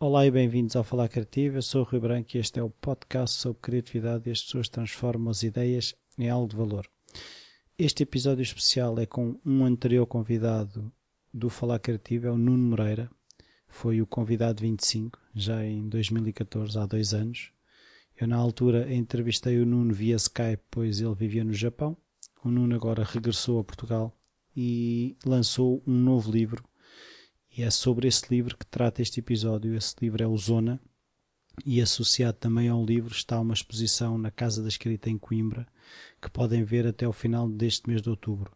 Olá e bem-vindos ao Falar Criativo. Eu sou o Rui Branco e este é o podcast sobre criatividade e as pessoas transformam as ideias em algo de valor. Este episódio especial é com um anterior convidado do Falar Criativo, é o Nuno Moreira. Foi o convidado 25, já em 2014, há dois anos. Eu, na altura, entrevistei o Nuno via Skype, pois ele vivia no Japão. O Nuno agora regressou a Portugal e lançou um novo livro. E é sobre esse livro que trata este episódio. Esse livro é o Zona. E associado também ao livro está uma exposição na Casa da Escrita em Coimbra, que podem ver até o final deste mês de outubro.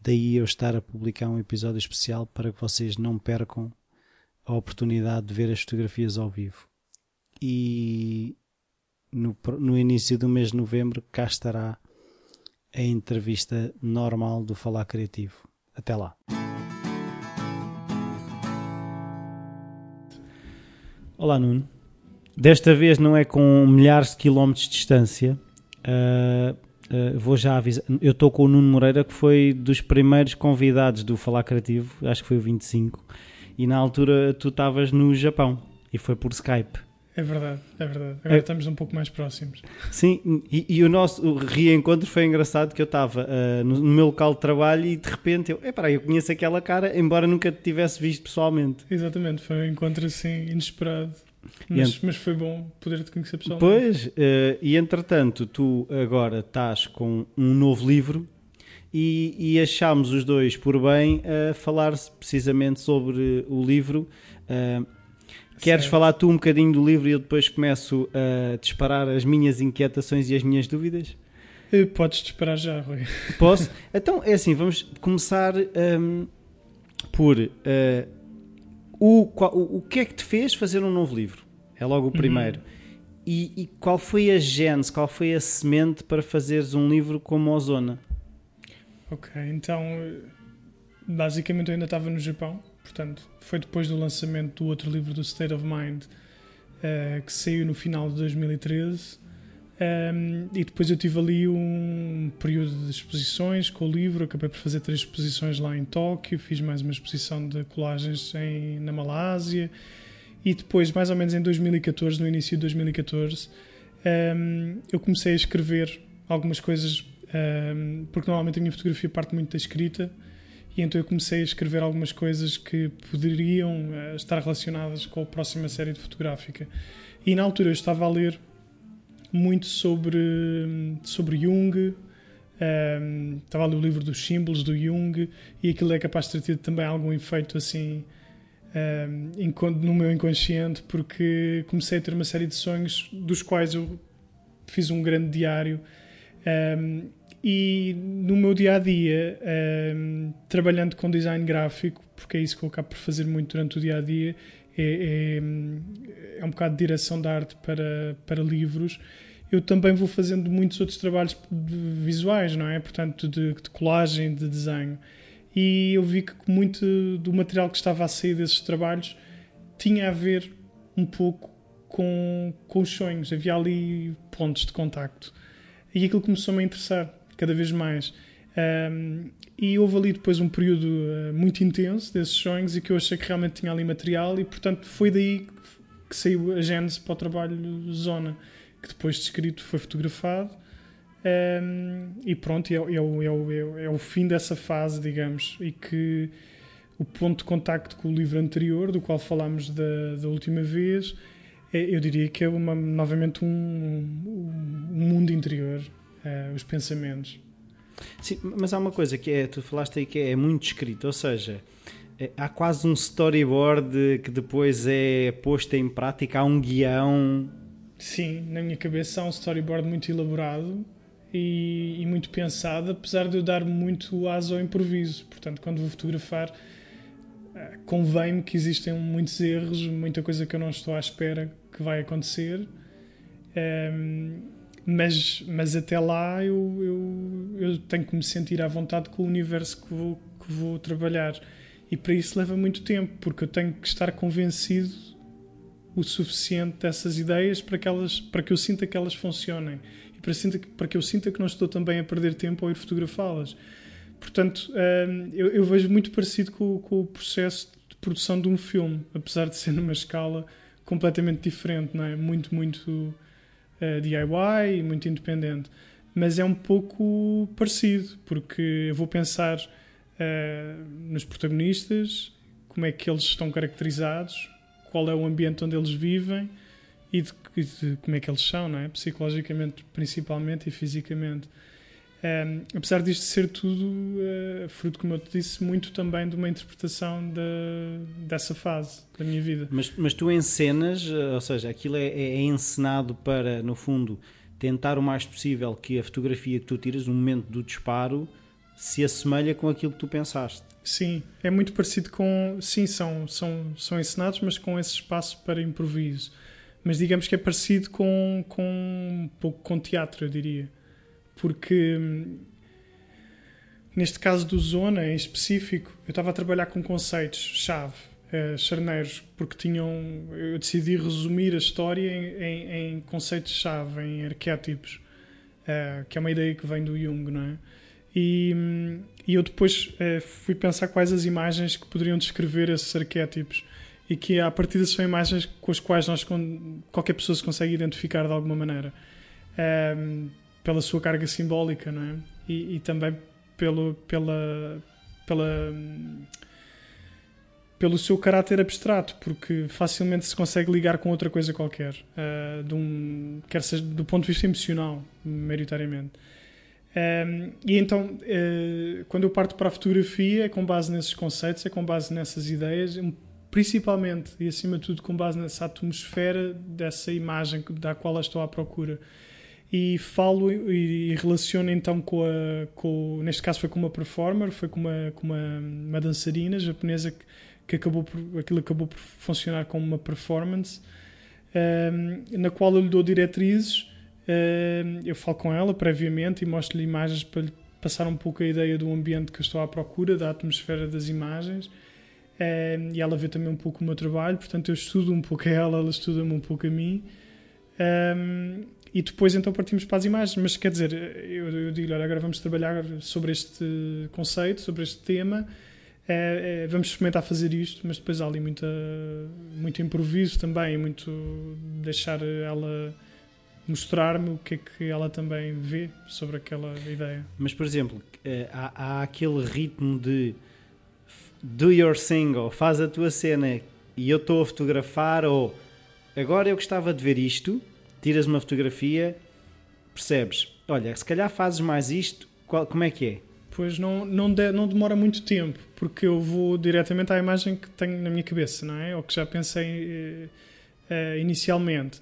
Daí eu estar a publicar um episódio especial para que vocês não percam a oportunidade de ver as fotografias ao vivo. E no, no início do mês de novembro cá estará a entrevista normal do Falar Criativo. Até lá. Olá Nuno. Desta vez não é com milhares de quilómetros de distância. Uh, uh, vou já avisar. Eu estou com o Nuno Moreira, que foi dos primeiros convidados do Falar Criativo, acho que foi o 25. E na altura tu estavas no Japão e foi por Skype. É verdade, é verdade. Agora é. estamos um pouco mais próximos. Sim, e, e o nosso o reencontro foi engraçado que eu estava uh, no, no, meu local de trabalho e de repente eu, epá, eu conheço aquela cara, embora nunca te tivesse visto pessoalmente. Exatamente, foi um encontro assim inesperado. Mas, ent... mas foi bom poder te conhecer pessoalmente. Pois, uh, e entretanto, tu agora estás com um novo livro e, e achámos os dois por bem a uh, falar precisamente sobre o livro. Uh, Queres certo. falar tu um bocadinho do livro e eu depois começo a disparar as minhas inquietações e as minhas dúvidas? Eh, podes disparar já, Rui. Posso? Então é assim, vamos começar um, por uh, o, qual, o, o que é que te fez fazer um novo livro? É logo o uhum. primeiro. Uhum. E, e, qual foi a gênese, qual foi a semente para fazeres um livro como Ozona? Ok, então basicamente eu ainda estava no Japão Portanto, foi depois do lançamento do outro livro do State of Mind, uh, que saiu no final de 2013. Um, ehm, e depois eu tive ali um período de exposições com o livro. Acabei por fazer três exposições lá em Tóquio. Fiz mais uma exposição de colagens em, na Malásia. E depois, mais ou menos em 2014, no início de 2014, um, ehm, eu comecei a escrever algumas coisas, um, ehm, porque normalmente a minha fotografia parte muito da escrita. E então eu comecei a escrever algumas coisas que poderiam uh, estar relacionadas com a próxima série de fotográfica. E na altura eu estava a ler muito sobre, sobre Jung, um, ehm, estava a ler o livro dos símbolos do Jung e aquilo é capaz de ter tido também algum efeito assim um, ehm, no meu inconsciente porque comecei a ter uma série de sonhos dos quais eu fiz um grande diário um, ehm, e no meu dia a dia, um, ehm, trabalhando com design gráfico, porque é isso que eu acabo por fazer muito durante o dia a dia, é, é, é um bocado de direção de arte para, para livros. Eu também vou fazendo muitos outros trabalhos visuais, não é? Portanto, de, de colagem, de desenho. E eu vi que muito do material que estava a sair desses trabalhos tinha a ver um pouco com, com os sonhos. Havia ali pontos de contacto. E aquilo começou-me a interessar cada vez mais. Um, e houve ali depois um período uh, muito intenso desses sonhos e que eu achei que realmente tinha ali material e portanto foi daí que saiu a gênese para o trabalho Zona, que depois de escrito foi fotografado um, e pronto, é, é, é, é, é, o fim dessa fase, digamos, e que o ponto de contacto com o livro anterior, do qual falámos da, da última vez, é, eu diria que é uma, novamente um, um mundo interior uh, os pensamentos. Sim, mas há uma coisa que é, tu falaste aí que é muito escrito, ou seja, é, há quase um storyboard que depois é posto em prática, há um guião. Sim, na minha cabeça há um storyboard muito elaborado e, e muito pensado, apesar de eu dar muito aso ao improviso. Portanto, quando vou fotografar, eh, convém-me que existem muitos erros, muita coisa que eu não estou à espera que vai acontecer. Um, ehm, mas, mas até lá eu, eu, eu tenho que me sentir à vontade com o universo que vou, que vou trabalhar. E para isso leva muito tempo, porque eu tenho que estar convencido o suficiente dessas ideias para que, elas, para que eu sinta que elas funcionem e para, sinta, para que eu sinta que não estou também a perder tempo ao ir fotografá-las. Portanto, hum, eu, eu, vejo muito parecido com, com, o processo de produção de um filme, apesar de ser numa escala completamente diferente, não é? Muito, muito eh, DIY e muito independente. Mas é um pouco parecido, porque eu vou pensar uh, nos protagonistas, como é que eles estão caracterizados, qual é o ambiente onde eles vivem e de, de como é que eles são, não é? Psicologicamente, principalmente, e fisicamente. Um, apesar disto ser tudo uh, fruto, como eu te disse, muito também de uma interpretação de, dessa fase da minha vida. Mas, mas tu encenas, eh, ou seja, aquilo é, é, encenado para, no fundo, tentar o mais possível que a fotografia que tu tiras no momento do disparo se assemelha com aquilo que tu pensaste. Sim, é muito parecido com. Sim, são, são, são encenados, mas com esse espaço para improviso. Mas digamos que é parecido com, com um pouco com teatro, eu diria porque hum, neste caso do Zona em específico, eu estava a trabalhar com conceitos-chave, uh, charneiros, porque tinham. Eu decidi resumir a história em, em, em conceitos-chave, em arquétipos, uh, que é uma ideia que vem do Jung, não é? E, hum, e eu depois uh, fui pensar quais as imagens que poderiam descrever esses arquétipos e que a partir são imagens com as quais nós, qualquer pessoa se consegue identificar de alguma maneira. Pela sua carga simbólica, não é? E, e também pelo, pela, pela, pelo seu caráter abstrato, porque facilmente se consegue ligar com outra coisa qualquer, uh, de um, quer seja do ponto de vista emocional, maioritariamente. Um, ehm, e então, uh, quando eu parto para a fotografia, é com base nesses conceitos, é com base nessas ideias, principalmente e acima de tudo com base nessa atmosfera dessa imagem da qual eu estou à procura e falo e, relaciono então com a com, neste caso foi com uma performer foi com uma com uma, uma dançarina japonesa que, que acabou por, aquilo acabou por funcionar como uma performance um, na qual eu lhe dou diretrizes um, eu falo com ela previamente e mostro-lhe imagens para lhe passar um pouco a ideia do ambiente que eu estou à procura da atmosfera das imagens um, e ela vê também um pouco o meu trabalho portanto eu estudo um pouco a ela ela estuda-me um pouco a mim e depois então partimos para as imagens. Mas quer dizer, eu, eu digo, olha, agora vamos trabalhar sobre este conceito, sobre este tema. É, é, vamos experimentar fazer isto, mas depois há ali muita, muito improviso também, muito deixar ela mostrar-me o que é que ela também vê sobre aquela ideia. Mas, por exemplo, eh, há, há aquele ritmo de do your single, faz a tua cena e eu estou a fotografar, ou agora eu gostava de ver isto, tiras uma fotografia, percebes, olha, se calhar fazes mais isto, qual, como é que é? Pois não, não, de, não demora muito tempo, porque eu vou diretamente à imagem que tenho na minha cabeça, não é? Ou que já pensei uh, inicialmente.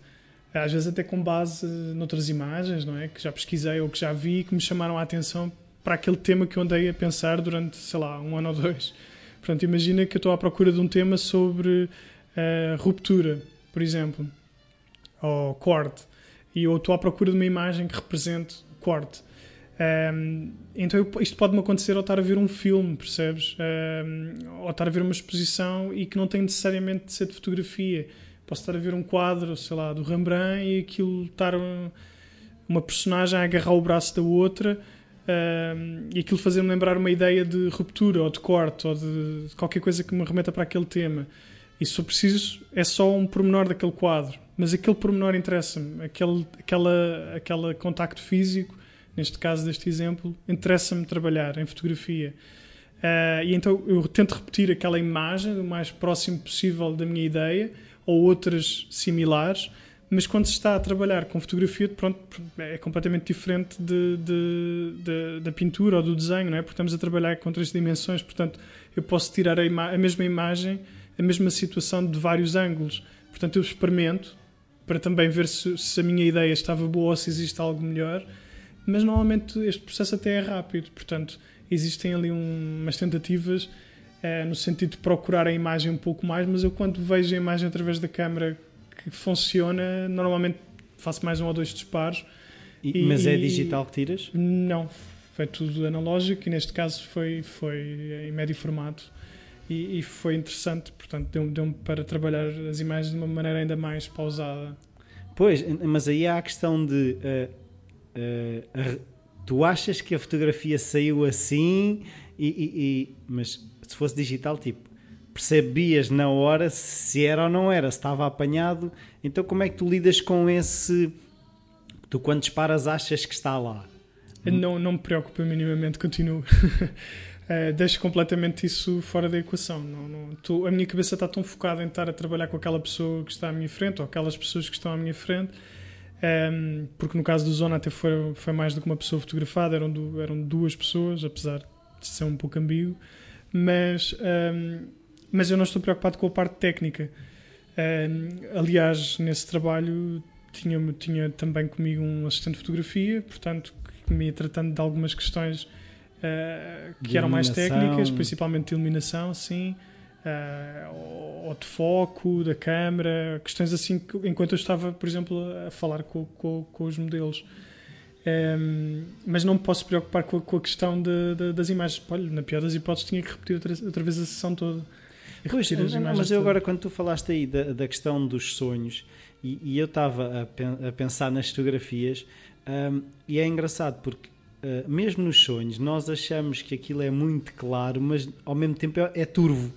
Às vezes até com base noutras imagens, não é? Que já pesquisei ou que já vi que me chamaram a atenção para aquele tema que eu andei a pensar durante, sei lá, um ano ou dois. Portanto, imagina que eu estou à procura de um tema sobre uh, ruptura, por exemplo ou corte, e eu estou à procura de uma imagem que represente corte. Um, então eu, isto pode-me acontecer ao estar a ver um filme, percebes? Um, ou estar a ver uma exposição e que não tem necessariamente de ser de fotografia. Posso estar a ver um quadro, sei lá, do Rembrandt e aquilo estar um, uma personagem a agarrar o braço da outra um, e aquilo fazer-me lembrar uma ideia de ruptura ou de corte ou de, de qualquer coisa que me remeta para aquele tema. E se for preciso, é só um pormenor daquele quadro mas aquele pormenor interessa-me, aquele aquela, aquele contacto físico, neste caso deste exemplo, interessa-me trabalhar em fotografia. Uh, e então eu tento repetir aquela imagem o mais próximo possível da minha ideia, ou outras similares, mas quando se está a trabalhar com fotografia, pronto, é completamente diferente de, de, de, da pintura ou do desenho, não é? Porque estamos a trabalhar com três dimensões, portanto eu posso tirar a, a mesma imagem, a mesma situação de vários ângulos. Portanto, eu experimento, para também ver se, se, a minha ideia estava boa ou se existe algo melhor. Mas normalmente este processo até é rápido, portanto, existem ali um, umas tentativas é, no sentido de procurar a imagem um pouco mais, mas eu quando vejo a imagem através da câmera que funciona, normalmente faço mais um ou dois disparos. E, e, mas é digital que tiras? Não, foi tudo analógico e neste caso foi, foi em médio formato e, e foi interessante, portanto, deu-me deu para trabalhar as imagens de uma maneira ainda mais pausada. Pois, mas aí há a questão de. Uh, uh, tu achas que a fotografia saiu assim, e, e, e, mas se fosse digital, tipo, percebias na hora se era ou não era, se estava apanhado. Então, como é que tu lidas com esse. Tu, quando disparas, achas que está lá? Não, não me preocupa minimamente, continuo. uh, deixo completamente isso fora da equação. Não, não, tô, a minha cabeça está tão focada em estar a trabalhar com aquela pessoa que está à minha frente ou aquelas pessoas que estão à minha frente. Um, ehm, porque no caso do Zona até foi, foi mais do que uma pessoa fotografada, eram, do, eram duas pessoas, apesar de ser um pouco ambíguo. Mas, um, ehm, mas eu não estou preocupado com a parte técnica. Um, ehm, aliás, nesse trabalho tinha, tinha também comigo um assistente de fotografia, portanto, que me ia tratando de algumas questões uh, que eram mais técnicas, principalmente de iluminação, sim, uh, ou de foco, da câmera, questões assim, que, enquanto eu estava, por exemplo, a falar com, com, com os modelos. Um, ehm, mas não me posso preocupar com a, com a questão de, de, das imagens. Olha, na pior das hipóteses, tinha que repetir outra, outra vez a sessão toda. Pois, não, mas eu agora, quando tu falaste aí da, da questão dos sonhos, e, e eu estava a, a, pensar nas fotografias, um, e é engraçado porque, uh, mesmo nos sonhos, nós achamos que aquilo é muito claro, mas ao mesmo tempo é, é turvo.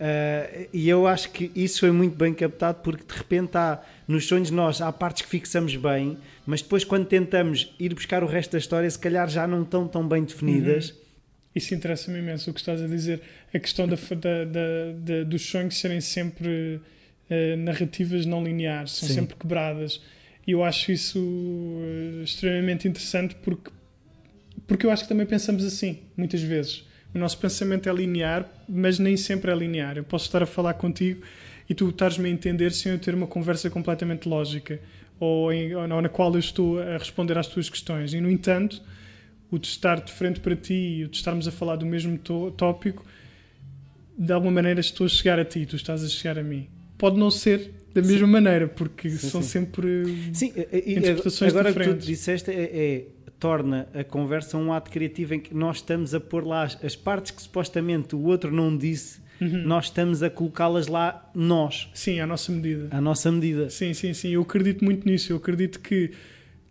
Uh, e eu acho que isso foi muito bem captado porque de repente há, nos sonhos nós há partes que fixamos bem, mas depois quando tentamos ir buscar o resto da história, se calhar já não estão tão bem definidas. Uhum. Isso interessa-me imenso o que estás a dizer. A questão da, da, da, dos sonhos serem sempre uh, narrativas não lineares, são Sim. sempre quebradas. E eu acho isso extremamente interessante porque, porque eu acho que também pensamos assim, muitas vezes. O nosso pensamento é linear, mas nem sempre é linear. Eu posso estar a falar contigo e tu estás-me a entender sem eu ter uma conversa completamente lógica ou, em, ou na qual eu estou a responder às tuas questões. E, no entanto, o de estar de frente para ti e o de estarmos a falar do mesmo tópico, de alguma maneira estou a chegar a ti, tu estás a chegar a mim. Pode não ser da mesma sim. maneira, porque sim, são sim. sempre sim, interpretações agora diferentes. Agora que tu disseste é, é, torna a conversa um ato criativo em que nós estamos a pôr lá as, as partes que supostamente o outro não disse, uhum. nós estamos a colocá-las lá nós. Sim, à nossa medida. À nossa medida. Sim, sim, sim. Eu acredito muito nisso. Eu acredito que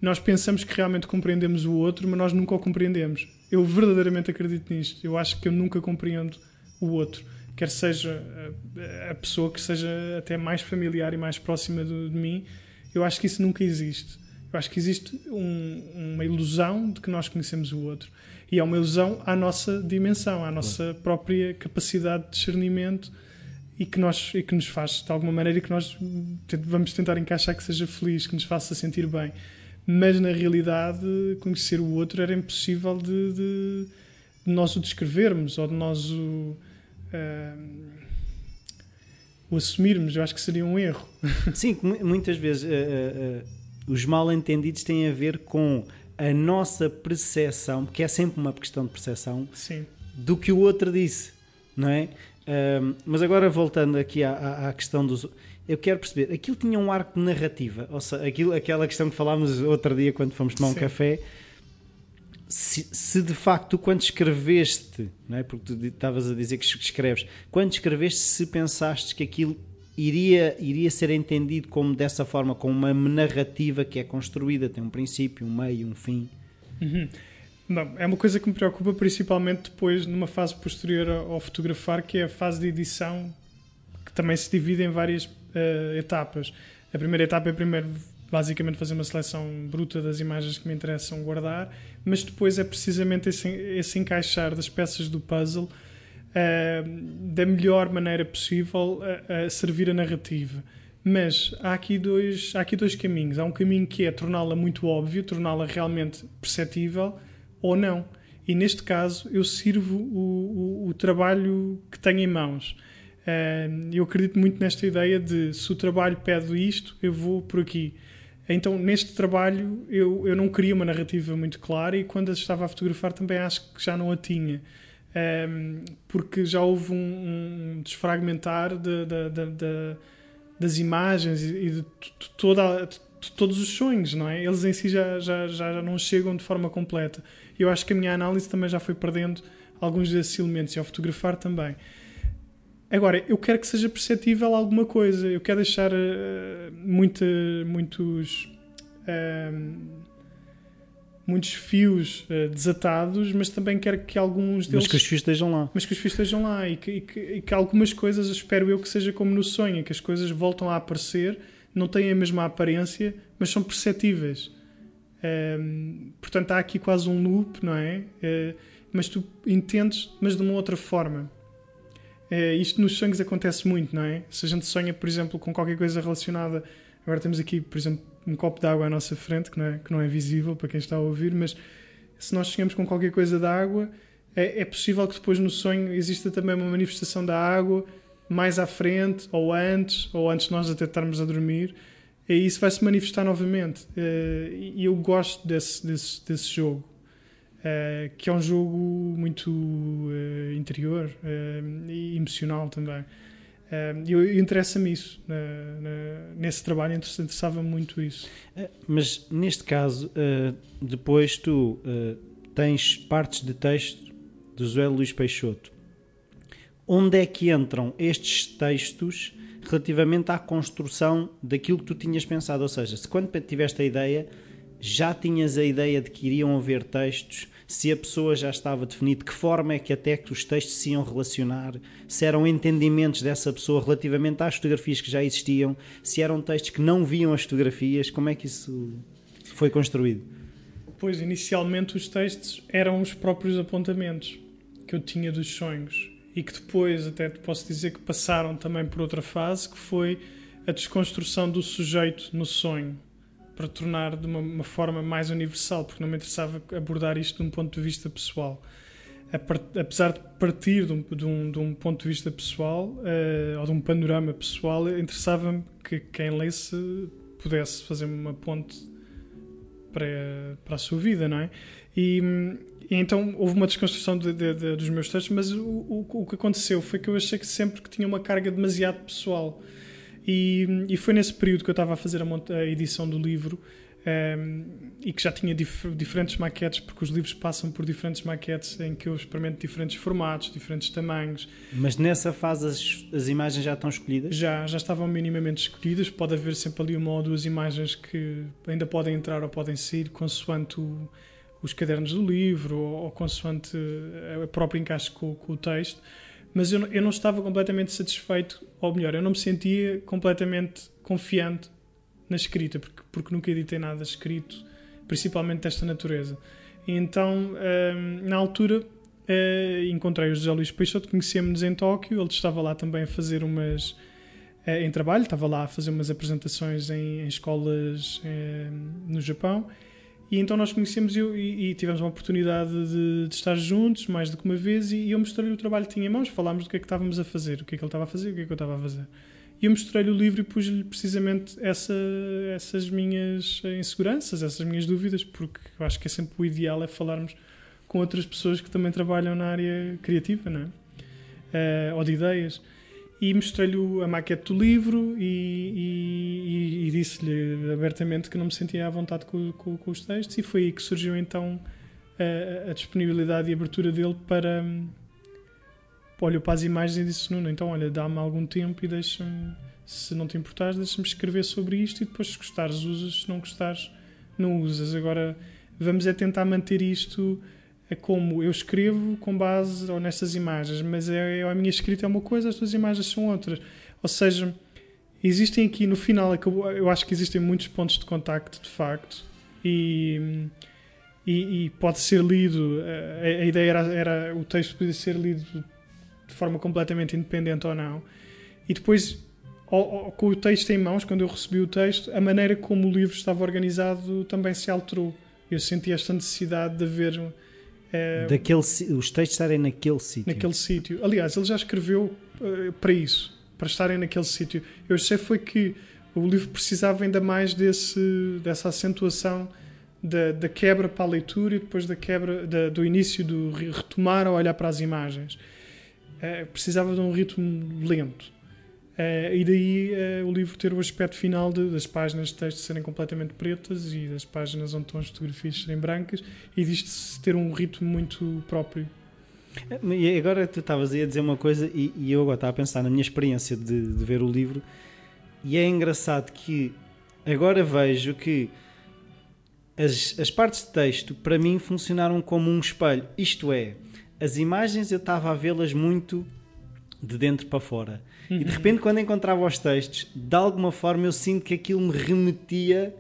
nós pensamos que realmente compreendemos o outro, mas nós nunca o compreendemos. Eu verdadeiramente acredito nisto. Eu acho que eu nunca compreendo o outro quer seja a, pessoa que seja até mais familiar e mais próxima de, de, mim, eu acho que isso nunca existe. Eu acho que existe um, uma ilusão de que nós conhecemos o outro. E é uma ilusão à nossa dimensão, à nossa própria capacidade de discernimento e que, nós, e que nos faz, de alguma maneira, e que nós vamos tentar encaixar que seja feliz, que nos faça sentir bem. Mas, na realidade, conhecer o outro era impossível de, de, de nós o descrevermos ou de nós o uh, o assumirmos, eu acho que seria um erro. Sim, muitas vezes uh, uh, os mal-entendidos têm a ver com a nossa percepção, que é sempre uma questão de percepção, Sim. do que o outro disse, não é? mas agora voltando aqui à, à, questão dos. Eu quero perceber, aquilo tinha um arco de narrativa, ou seja, aquilo, aquela questão que falámos outro dia quando fomos tomar Sim. um café, se, se, de facto quando escreveste, não é? porque tu estavas a dizer que escreves, quando escreveste, se pensaste que aquilo iria, iria ser entendido como dessa forma, como uma narrativa que é construída, tem um princípio, um meio, um fim. Uhum. Não, é uma coisa que me preocupa principalmente depois numa fase posterior ao fotografar, que é a fase de edição, que também se divide em várias uh, etapas. A primeira etapa é primeiro basicamente fazer uma seleção bruta das imagens que me interessam guardar, mas depois é precisamente esse, esse encaixar das peças do puzzle uh, da melhor maneira possível a, servir a narrativa. Mas há aqui, dois, há aqui dois caminhos. Há um caminho que é torná-la muito óbvio, torná-la realmente perceptível ou não. E neste caso eu sirvo o, o, o trabalho que tenho em mãos. Uh, eu acredito muito nesta ideia de se o trabalho pede isto, eu vou por aqui. Então, neste trabalho, eu, eu não queria uma narrativa muito clara e quando a estava a fotografar também acho que já não a tinha. Ehm, porque já houve um, um desfragmentar de, de, de, das imagens e de, toda, de todos os sonhos, não é? Eles em si já, já, já não chegam de forma completa. Eu acho que a minha análise também já foi perdendo alguns desses elementos e ao fotografar também. Agora, eu quero que seja perceptível alguma coisa. Eu quero deixar uh, muita, muitos. Uh, muitos fios uh, desatados, mas também quero que alguns deles. Mas que os fios estejam lá. Mas que os fios estejam lá e que, e que, e que algumas coisas, espero eu que seja como no sonho, que as coisas voltam a aparecer, não têm a mesma aparência, mas são perceptíveis. Um, portanto, há aqui quase um loop, não é? Uh, mas tu entendes, mas de uma outra forma. Uh, isto nos sonhos acontece muito, não é? Se a gente sonha, por exemplo, com qualquer coisa relacionada. Agora temos aqui, por exemplo, um copo de água à nossa frente, que não é, que não é visível para quem está a ouvir, mas se nós sonhamos com qualquer coisa da água, é, é possível que depois no sonho exista também uma manifestação da água mais à frente, ou antes, ou antes de nós até estarmos a dormir, e isso vai se manifestar novamente. Eh, e eu gosto desse, desse, desse jogo, eh, que é um jogo muito eh, interior e emocional também. E uh, interessa-me isso, nesse trabalho interessava-me muito isso. Eh, mas neste caso, uh, depois tu uh, tens partes de texto de José Luís Peixoto. Onde é que entram estes textos relativamente à construção daquilo que tu tinhas pensado? Ou seja, se quando tiveste a ideia, já tinhas a ideia de que iriam haver textos se a pessoa já estava definido, de que forma é que até que os textos se iam relacionar, se eram entendimentos dessa pessoa relativamente às fotografias que já existiam, se eram textos que não viam as fotografias, como é que isso foi construído? Pois, inicialmente os textos eram os próprios apontamentos que eu tinha dos sonhos e que depois até te posso dizer que passaram também por outra fase que foi a desconstrução do sujeito no sonho para tornar de uma, uma, forma mais universal, porque não me interessava abordar isto de um ponto de vista pessoal. Apesar de partir de um, de um, de um ponto de vista pessoal, uh, ou de um panorama pessoal, interessava-me que quem lesse pudesse fazer uma ponte para, para a sua vida, não é? E, e então houve uma desconstrução de, de, de, dos meus textos, mas o, o, o que aconteceu foi que eu achei que sempre que tinha uma carga demasiado pessoal e, e foi nesse período que eu estava a fazer a, a edição do livro um, ehm, e que já tinha dif diferentes maquetes, porque os livros passam por diferentes maquetes em que eu experimento diferentes formatos, diferentes tamanhos. Mas nessa fase as, as imagens já estão escolhidas? Já, já estavam minimamente escolhidas. Pode haver sempre ali uma ou duas imagens que ainda podem entrar ou podem sair, consoante o, os cadernos do livro ou, ou consoante a própria encaixe com, com o texto mas eu, eu não estava completamente satisfeito, ou melhor, eu não me sentia completamente confiante na escrita, porque, porque nunca editei nada escrito, principalmente desta natureza. E então, hum, na altura, uh, encontrei o José Luís Peixoto, conhecemos-nos em Tóquio, ele estava lá também a fazer umas. Uh, em trabalho, estava lá a fazer umas apresentações em, em escolas uh, no Japão e então nós conhecemos e, e, tivemos uma oportunidade de, de, estar juntos mais do que uma vez e, e eu mostrei-lhe o trabalho que tinha em mãos, falámos do que é que estávamos a fazer, o que é que ele estava a fazer, o que é que eu estava a fazer. E eu mostrei-lhe o livro e pus-lhe precisamente essa, essas minhas inseguranças, essas minhas dúvidas, porque eu acho que é sempre o ideal é falarmos com outras pessoas que também trabalham na área criativa, não é? Uh, ou de ideias e mostrei-lhe a maquete do livro e, e, e disse-lhe abertamente que não me sentia à vontade com, com, com, os textos e foi aí que surgiu então a, a disponibilidade e a abertura dele para olhou para as imagens e disse Nuno, então olha, dá-me algum tempo e deixa-me se não te importares, deixa-me escrever sobre isto e depois se gostares usas, se não gostares não usas. Agora vamos é tentar manter isto é como eu escrevo com base ou nessas imagens, mas é, é, a minha escrita é uma coisa, as tuas imagens são outras. Ou seja, existem aqui no final, eu acho que existem muitos pontos de contacto de facto, e, e, e pode ser lido. A, a ideia era, era o texto podia ser lido de forma completamente independente ou não, e depois. com o texto em mãos, quando eu recebi o texto, a maneira como o livro estava organizado também se alterou. Eu senti esta necessidade de haver é, Daquele, os textos estarem naquele sítio. Naquele sítio. Aliás, ele já escreveu uh, para isso, para estarem naquele sítio. Eu achei foi que o livro precisava ainda mais desse, dessa acentuação da, da quebra para a leitura e depois da quebra da, do início do retomar a olhar para as imagens. Uh, precisava de um ritmo lento. Uh, e daí uh, o livro ter o aspecto final de, das páginas de texto serem completamente pretas e das páginas onde estão as fotografias serem brancas e disto ter um ritmo muito próprio. E agora tu estavas a dizer uma coisa e, e, eu agora estava a pensar na minha experiência de, de ver o livro e é engraçado que agora vejo que as, as partes de texto, para mim, funcionaram como um espelho. Isto é, as imagens eu estava a vê-las muito de dentro para fora. Uhum. E de repente, quando encontrava os textos, de alguma forma eu sinto que aquilo me remetia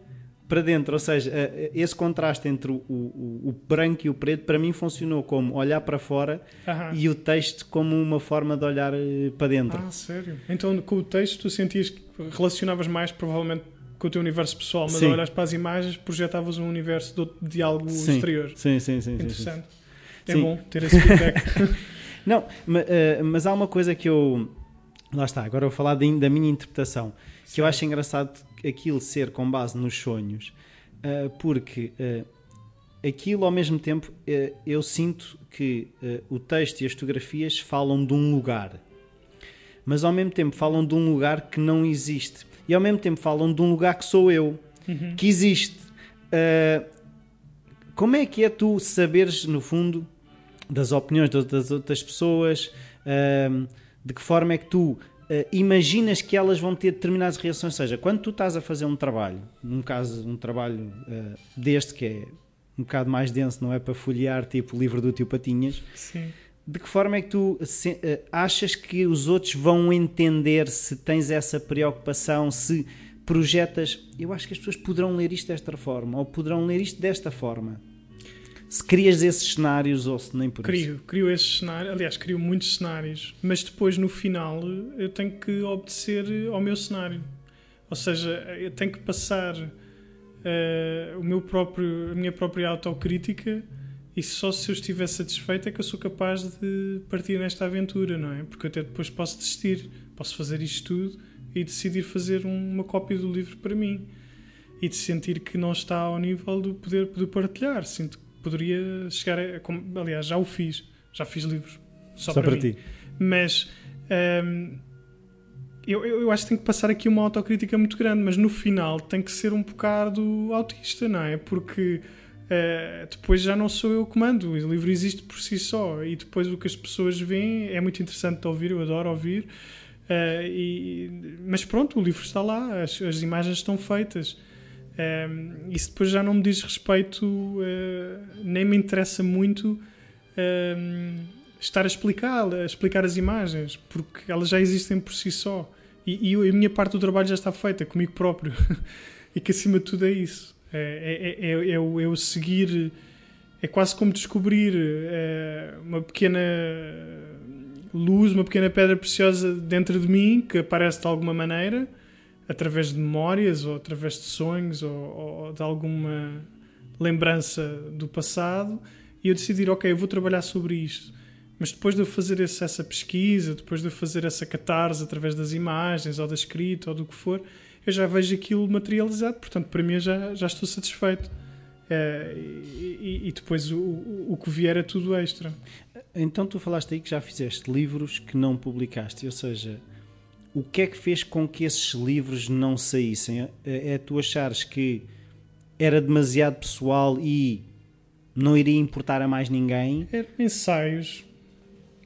para dentro. Ou seja, esse contraste entre o, o, o branco e o preto, para mim, funcionou como olhar para fora uhum. e o texto como uma forma de olhar eh, para dentro. Ah, sério? Então, com o texto, tu sentias que relacionavas mais, provavelmente, com o teu universo pessoal, mas sim. ao olhar para as imagens, projetavas um universo de, de algo sim. exterior. Sim, sim, sim. Interessante. Sim, é bom ter esse feedback. Não, mas, mas há uma coisa que eu. Lá está, agora eu vou falar de, da minha interpretação. Sim. Que eu acho engraçado aquilo ser com base nos sonhos, uh, porque uh, aquilo ao mesmo tempo eu sinto que o texto e as fotografias falam de um lugar, mas ao mesmo tempo falam de um lugar que não existe e ao mesmo tempo falam de um lugar que sou eu, uhum. que existe. como é que é tu saberes, no fundo, das opiniões das outras pessoas, de que forma é que tu Uh, imaginas que elas vão ter determinadas reações. Ou seja, quando tu estás a fazer um trabalho, num caso, um trabalho uh, deste que é um bocado mais denso, não é para folhear tipo o livro do tio Patinhas, Sim. de que forma é que tu se, uh, achas que os outros vão entender se tens essa preocupação, se projetas. Eu acho que as pessoas poderão ler isto desta forma ou poderão ler isto desta forma se crias esses cenários ou se nem por crio, isso. Crio esses cenários, aliás, crio muitos cenários, mas depois no final eu tenho que obedecer ao meu cenário. Ou seja, eu tenho que passar uh, o meu próprio, a minha própria autocrítica e só se eu estiver satisfeito é que eu sou capaz de partir nesta aventura, não é? Porque até depois posso desistir, posso fazer isto tudo e decidir fazer uma cópia do livro para mim e de sentir que não está ao nível do poder de partilhar. Sinto poderia chegar a. Como, aliás, já o fiz. Já fiz livros só, só para, para ti. Mas um, eu, eu acho que tem que passar aqui uma autocrítica muito grande, mas no final tem que ser um bocado autista, não é? Porque uh, depois já não sou eu que mando. O livro existe por si só e depois o que as pessoas veem é muito interessante de ouvir, eu adoro ouvir. Uh, e, mas pronto, o livro está lá, as, as imagens estão feitas. Um, isso depois já não me diz respeito, uh, nem me interessa muito um, estar a explicar, a explicar as imagens, porque elas já existem por si só. E, e a minha parte do trabalho já está feita comigo próprio. e que acima de tudo é isso. É, é, é, é, é é seguir. É quase como descobrir é, uma pequena luz, uma pequena pedra preciosa dentro de mim que aparece de alguma maneira através de memórias ou através de sonhos ou, ou, de alguma lembrança do passado e eu decidir, ok, eu vou trabalhar sobre isto. Mas depois de eu fazer esse, essa pesquisa, depois de eu fazer essa catarse através das imagens ou da escrita ou do que for, eu já vejo aquilo materializado, portanto, para mim já, já estou satisfeito. É, e, e, depois o, o, que vier é tudo extra. Então tu falaste aí que já fizeste livros que não publicaste, ou seja, o que é que fez com que esses livros não saíssem? É, é tu achares que era demasiado pessoal e não iria importar a mais ninguém? Eram ensaios.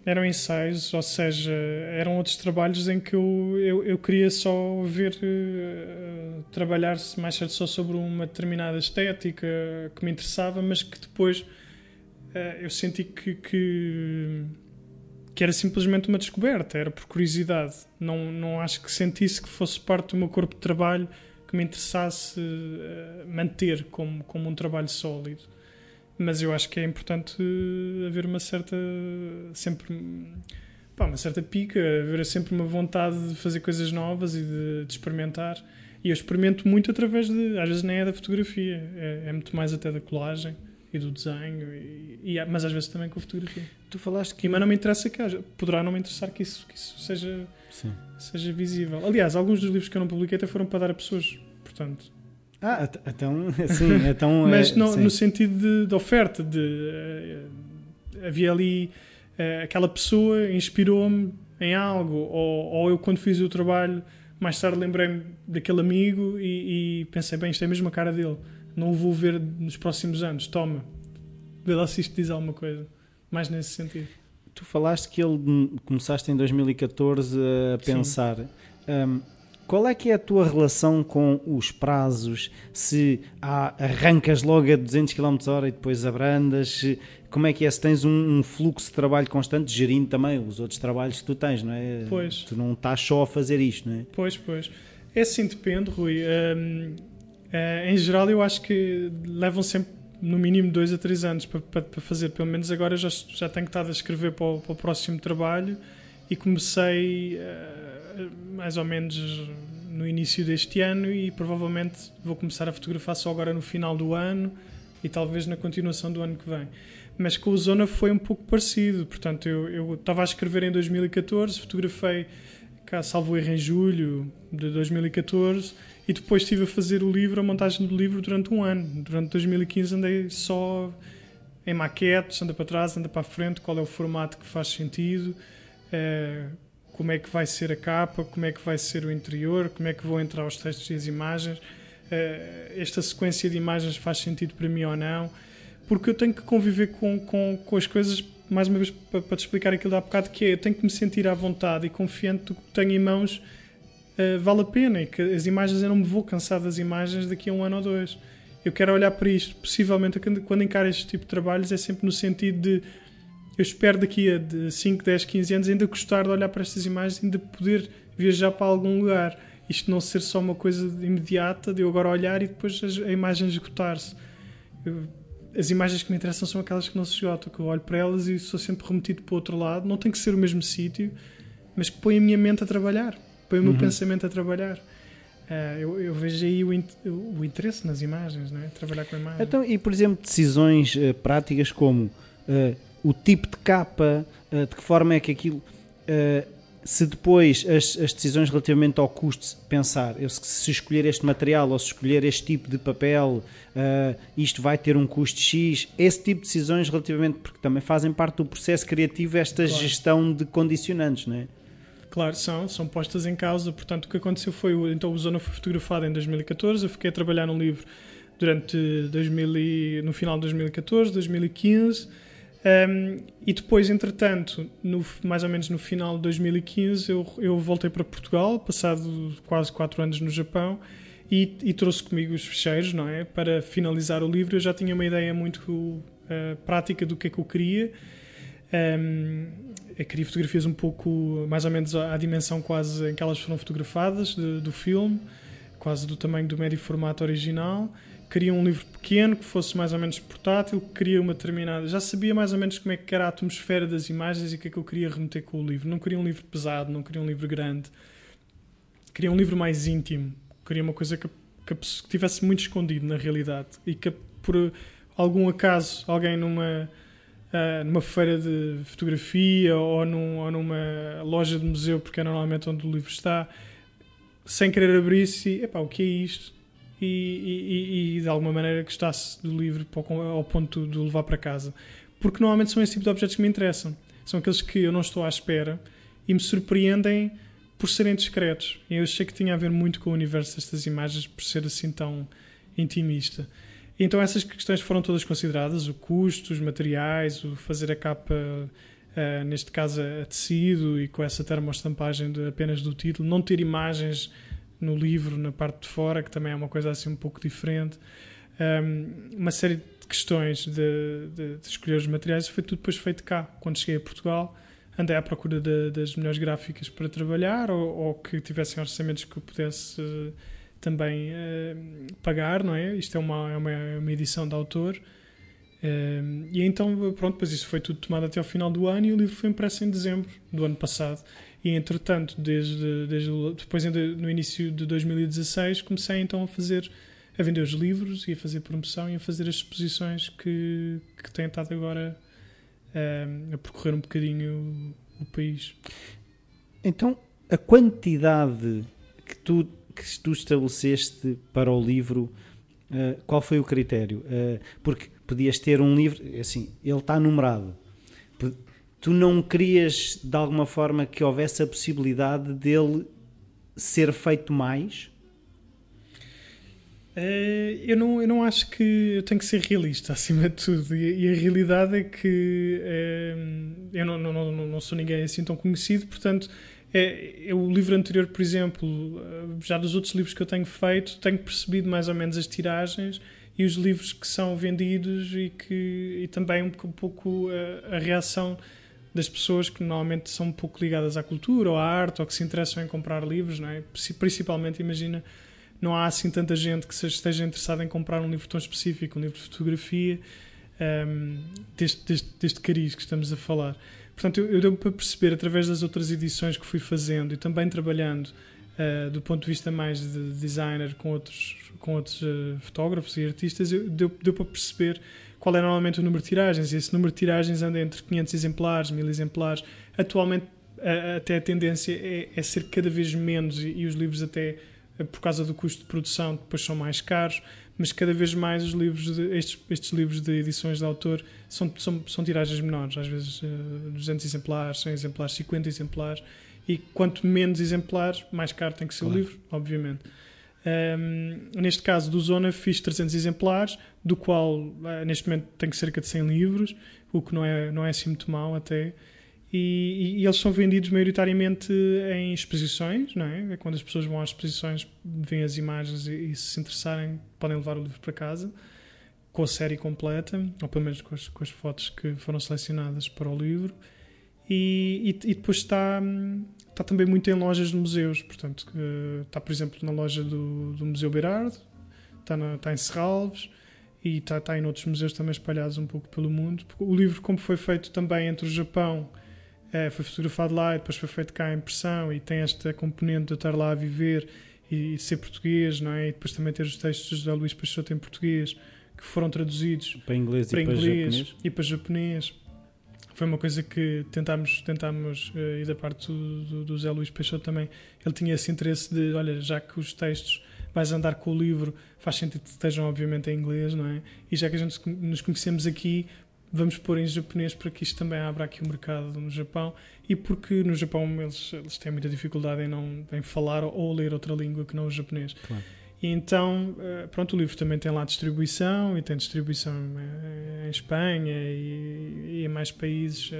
Eram ensaios, ou seja, eram outros trabalhos em que eu, eu, eu queria só ver uh, trabalhar-se mais certo só sobre uma determinada estética que me interessava, mas que depois uh, eu senti que, que que era simplesmente uma descoberta, era por curiosidade. Não, não acho que sentisse que fosse parte do meu corpo de trabalho que me interessasse uh, manter como, como um trabalho sólido. Mas eu acho que é importante haver uma certa. sempre. Pá, uma certa pica, haver sempre uma vontade de fazer coisas novas e de, de experimentar. E eu experimento muito através de. às vezes nem é da fotografia, é, é muito mais até da colagem e do desenho, e, e, mas às vezes também com a fotografia. Tu falaste que. Mas não me interessa que haja. Poderá não me interessar que isso, que isso seja, seja visível. Aliás, alguns dos livros que eu não publiquei até foram para dar a pessoas, portanto. Ah, então, sim, então. mas é, no, no, sentido de, de oferta, de. Uh, havia ali. Uh, aquela pessoa inspirou-me em algo, ou, ou eu, quando fiz o trabalho, mais tarde lembrei-me daquele amigo e, e pensei, bem, isto é mesmo a cara dele não o vou ver nos próximos anos. Toma, vê lá se isto diz alguma coisa. Mais nesse sentido. Tu falaste que ele começaste em 2014 a pensar. Um, qual é que é a tua relação com os prazos? Se há, arrancas logo a 200 km hora e depois abrandas? Como é que é? Se tens um, um, fluxo de trabalho constante, gerindo também os outros trabalhos que tu tens, não é? Pois. Tu não estás só a fazer isto, não é? Pois, pois. É assim, depende, Rui. Um, em geral, eu acho que levam sempre no mínimo dois a três anos para, para, para, fazer. Pelo menos agora já, já tenho estado a escrever para o, para o próximo trabalho e comecei uh, mais ou menos no início deste ano e provavelmente vou começar a fotografar só agora no final do ano e talvez na continuação do ano que vem. Mas com o Zona foi um pouco parecido, portanto eu, eu estava a escrever em 2014, fotografei cá, salvo erro em julho de 2014 e depois estive a fazer o livro, a montagem do livro durante um ano. Durante 2015 andei só em maquetes, anda para trás, anda para a frente, qual é o formato que faz sentido, eh, como é que vai ser a capa, como é que vai ser o interior, como é que vão entrar os textos e as imagens, eh, esta sequência de imagens faz sentido para mim ou não, porque eu tenho que conviver com, com, com as coisas, mais uma vez para, para te explicar aquilo da bocado, que é, eu tenho que me sentir à vontade e confiante do que tenho em mãos uh, vale a pena e que as imagens eu não me vou cansar das imagens daqui a um ano ou dois. Eu quero olhar para isto, possivelmente quando encaro este tipo de trabalhos é sempre no sentido de eu espero daqui a 5, 10, 15 anos ainda gostar de olhar para estas imagens, ainda poder viajar para algum lugar. Isto não ser só uma coisa imediata de eu agora olhar e depois a imagem esgotar-se. As imagens que me interessam são aquelas que não se esgotam, que eu olho para elas e sou sempre remetido para o outro lado. Não tem que ser o mesmo sítio, mas que põe a minha mente a trabalhar põe o meu uhum. pensamento a trabalhar. Uh, eu, eu, vejo aí o, in, o, interesse nas imagens, não é? trabalhar com a imagem. Então, e por exemplo, decisões uh, práticas como uh, o tipo de capa, de que forma é que aquilo. Se depois as, as, decisões relativamente ao custo, pensar se escolher este material ou se escolher este tipo de papel, isto vai ter um custo X, esse tipo de decisões relativamente, porque também fazem parte do processo criativo esta claro. gestão de condicionantes, não é? Claro, são, são postas em causa. Portanto, o que aconteceu foi, então o Zona foi fotografado em 2014, eu fiquei a trabalhar no livro durante 2000 e, no final de 2014, 2015, um, e depois, entretanto, no, mais ou menos no final de 2015, eu, eu voltei para Portugal, passado quase 4 anos no Japão, e, e, trouxe comigo os fecheiros, não é? Para finalizar o livro, eu já tinha uma ideia muito uh, prática do que é que eu queria. Um, eu queria fotografias um pouco, mais ou menos à dimensão quase em que elas foram fotografadas de, do filme, quase do tamanho do médio formato original. Queria um livro pequeno, que fosse mais ou menos portátil, queria uma determinada... Já sabia mais ou menos como é que era a atmosfera das imagens e o que é que eu queria remeter com o livro. Não queria um livro pesado, não queria um livro grande. Queria um livro mais íntimo. Queria uma coisa que, que, que tivesse muito escondido na realidade e que por algum acaso alguém numa uh, numa feira de fotografia ou, num, ou, numa loja de museu, porque é normalmente onde o livro está, sem querer abrir-se epá, o que é isto? E, e, e, de alguma maneira gostasse do livro ao ponto de o levar para casa. Porque normalmente são esse tipo de objetos que me interessam. São aqueles que eu não estou à espera e me surpreendem por serem discretos. Eu achei que tinha a ver muito com o universo destas imagens por ser assim tão intimista. Então essas questões foram todas consideradas, o custo, os materiais, o fazer a capa, uh, neste caso a tecido e com essa termoestampagem de, apenas do título, não ter imagens no livro, na parte de fora, que também é uma coisa assim um pouco diferente. Um, uma série de questões de, de, de, escolher os materiais foi tudo depois feito cá. Quando cheguei a Portugal, andei à procura de, das melhores gráficas para trabalhar ou, ou, que tivessem orçamentos que eu pudesse... Uh, também uh, pagar, não é? Isto é uma, é uma, é uma edição de autor. E então, pronto, depois isso foi tudo tomado até ao final do ano e o livro foi impresso em dezembro do ano passado. E entretanto, desde, desde depois no início de 2016, comecei então a fazer, a vender os livros e a fazer promoção e a fazer as exposições que, que têm estado agora uh, a percorrer um bocadinho o, o país. Então, a quantidade que tu que tu estabeleceste para o livro, uh, qual foi o critério? Uh, porque podias ter um livro, assim, ele está numerado. Tu não querias, de alguma forma, que houvesse a possibilidade dele ser feito mais? Uh, eu, não, eu não acho que eu tenho que ser realista acima de tudo e, e a realidade é que uh, eu não, não, não, não, sou ninguém assim tão conhecido portanto é, o livro anterior, por exemplo, já dos outros livros que eu tenho feito, tenho percebido mais ou menos as tiragens e os livros que são vendidos e que e também um pouco a, a reação das pessoas que normalmente são pouco ligadas à cultura ou à arte ou que se interessam em comprar livros, não é? Principalmente, imagina, não há assim tanta gente que esteja interessada em comprar um livro tão específico, um livro de fotografia, um, deste, deste, deste cariz que estamos a falar. Portanto, eu, eu deu para perceber através das outras edições que fui fazendo e também trabalhando uh, do ponto de vista mais de designer com outros, com outros uh, fotógrafos e artistas, eu, deu, deu para perceber qual é normalmente o número de tiragens. E esse número de tiragens anda entre 500 exemplares, 1000 exemplares. Atualmente, a, até a tendência é, é, ser cada vez menos e, e, os livros, até por causa do custo de produção, depois são mais caros. Mas cada vez mais os livros, de, estes, estes livros de edições de autor são, são, são tiragens menores, às vezes uh, 200 exemplares, 100 exemplares, 50 exemplares. E quanto menos exemplares, mais caro tem que ser claro. o livro, obviamente. Um, neste caso do Zona fiz 300 exemplares, do qual uh, neste momento tenho cerca de 100 livros, o que não é, não é assim muito mal até. E, e, e eles são vendidos maioritariamente em exposições, não é? é? Quando as pessoas vão às exposições, veem as imagens e, e, se interessarem, podem levar o livro para casa com a série completa, ou pelo menos com as, com as fotos que foram selecionadas para o livro. E, e, depois está, está também muito em lojas de museus. Portanto, está, por exemplo, na loja do, do Museu Berardo, está, na, está em Serralves e está, está em outros museus também espalhados um pouco pelo mundo. O livro, como foi feito também entre o Japão, é, foi fotografado lá e depois foi feito cá a impressão e tem esta componente de estar lá a viver e, ser português, não é? E depois também ter os textos de José Luís Peixoto em português que foram traduzidos para inglês, para e, inglês para japonês. e para japonês foi uma coisa que tentámos, tentámos uh, e da parte do, do, do Zé Luís Peixoto também, ele tinha esse interesse de, olha, já que os textos vais andar com o livro, faz sentido que estejam obviamente em inglês, não é? E já que a gente nos conhecemos aqui, vamos pôr em japonês para que isto também abra aqui o mercado no Japão e porque no Japão eles, eles têm muita dificuldade em não em falar ou ler outra língua que não o japonês. Claro. E então, eh, pronto, o livro também tem lá distribuição e tem distribuição eh, em Espanha e, e em mais países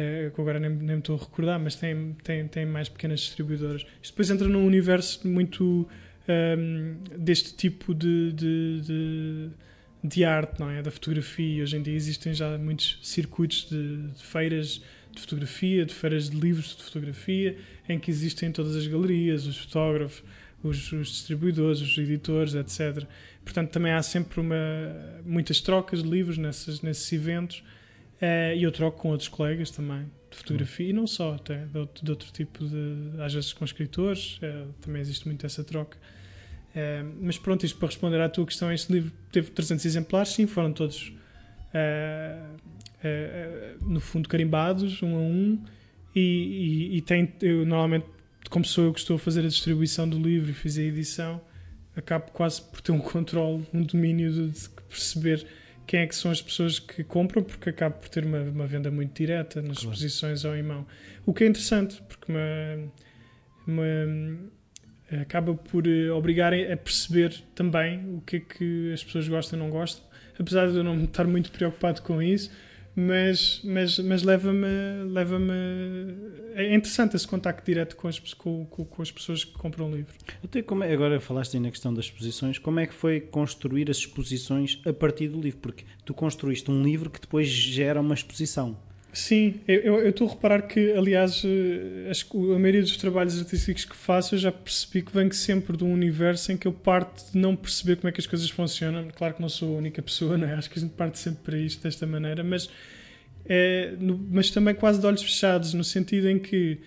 é, que agora nem, nem me estou a recordar, mas tem, tem, tem mais pequenas distribuidoras. Isto depois entra num universo muito um, ehm, deste tipo de, de, de, de, arte, não é? Da fotografia. Hoje em dia existem já muitos circuitos de, de feiras de fotografia, de feiras de livros de fotografia, em que existem todas as galerias, os fotógrafos os, os, distribuidores, os editores, etc. Portanto, também há sempre uma, muitas trocas de livros nesses, nesses eventos uh, e eu troco com outros colegas também de fotografia uhum. e não só, até de outro, de outro, tipo de. às vezes com escritores, uh, também existe muito essa troca. Uh, mas pronto, isto para responder à tua questão, este livro teve 300 exemplares, sim, foram todos no fundo carimbados, um a um, e, e, e tem, eu normalmente como sou eu que estou a fazer a distribuição do livro e fiz a edição, acabo quase por ter um controle, um domínio de, de, perceber quem é que são as pessoas que compram, porque acabo por ter uma, uma venda muito direta nas claro. exposições ao em mão. O que é interessante, porque acaba por eh, obrigar a perceber também o que é que as pessoas gostam e não gostam. Apesar de eu não estar muito preocupado com isso, mas, mas, mas leva-me. Leva é interessante esse contacto direto com as, com, com, com as pessoas que compram o livro. Até como é, agora falaste aí na questão das exposições, como é que foi construir as exposições a partir do livro? Porque tu construíste um livro que depois gera uma exposição. Sim, eu estou a reparar que, aliás, eh, a maioria dos trabalhos artísticos que faço eu já percebi que vem sempre de um universo em que eu parto de não perceber como é que as coisas funcionam. Claro que não sou a única pessoa, não é? acho que a gente parte sempre para isto desta maneira, mas, é, no, mas também quase de olhos fechados, no sentido em que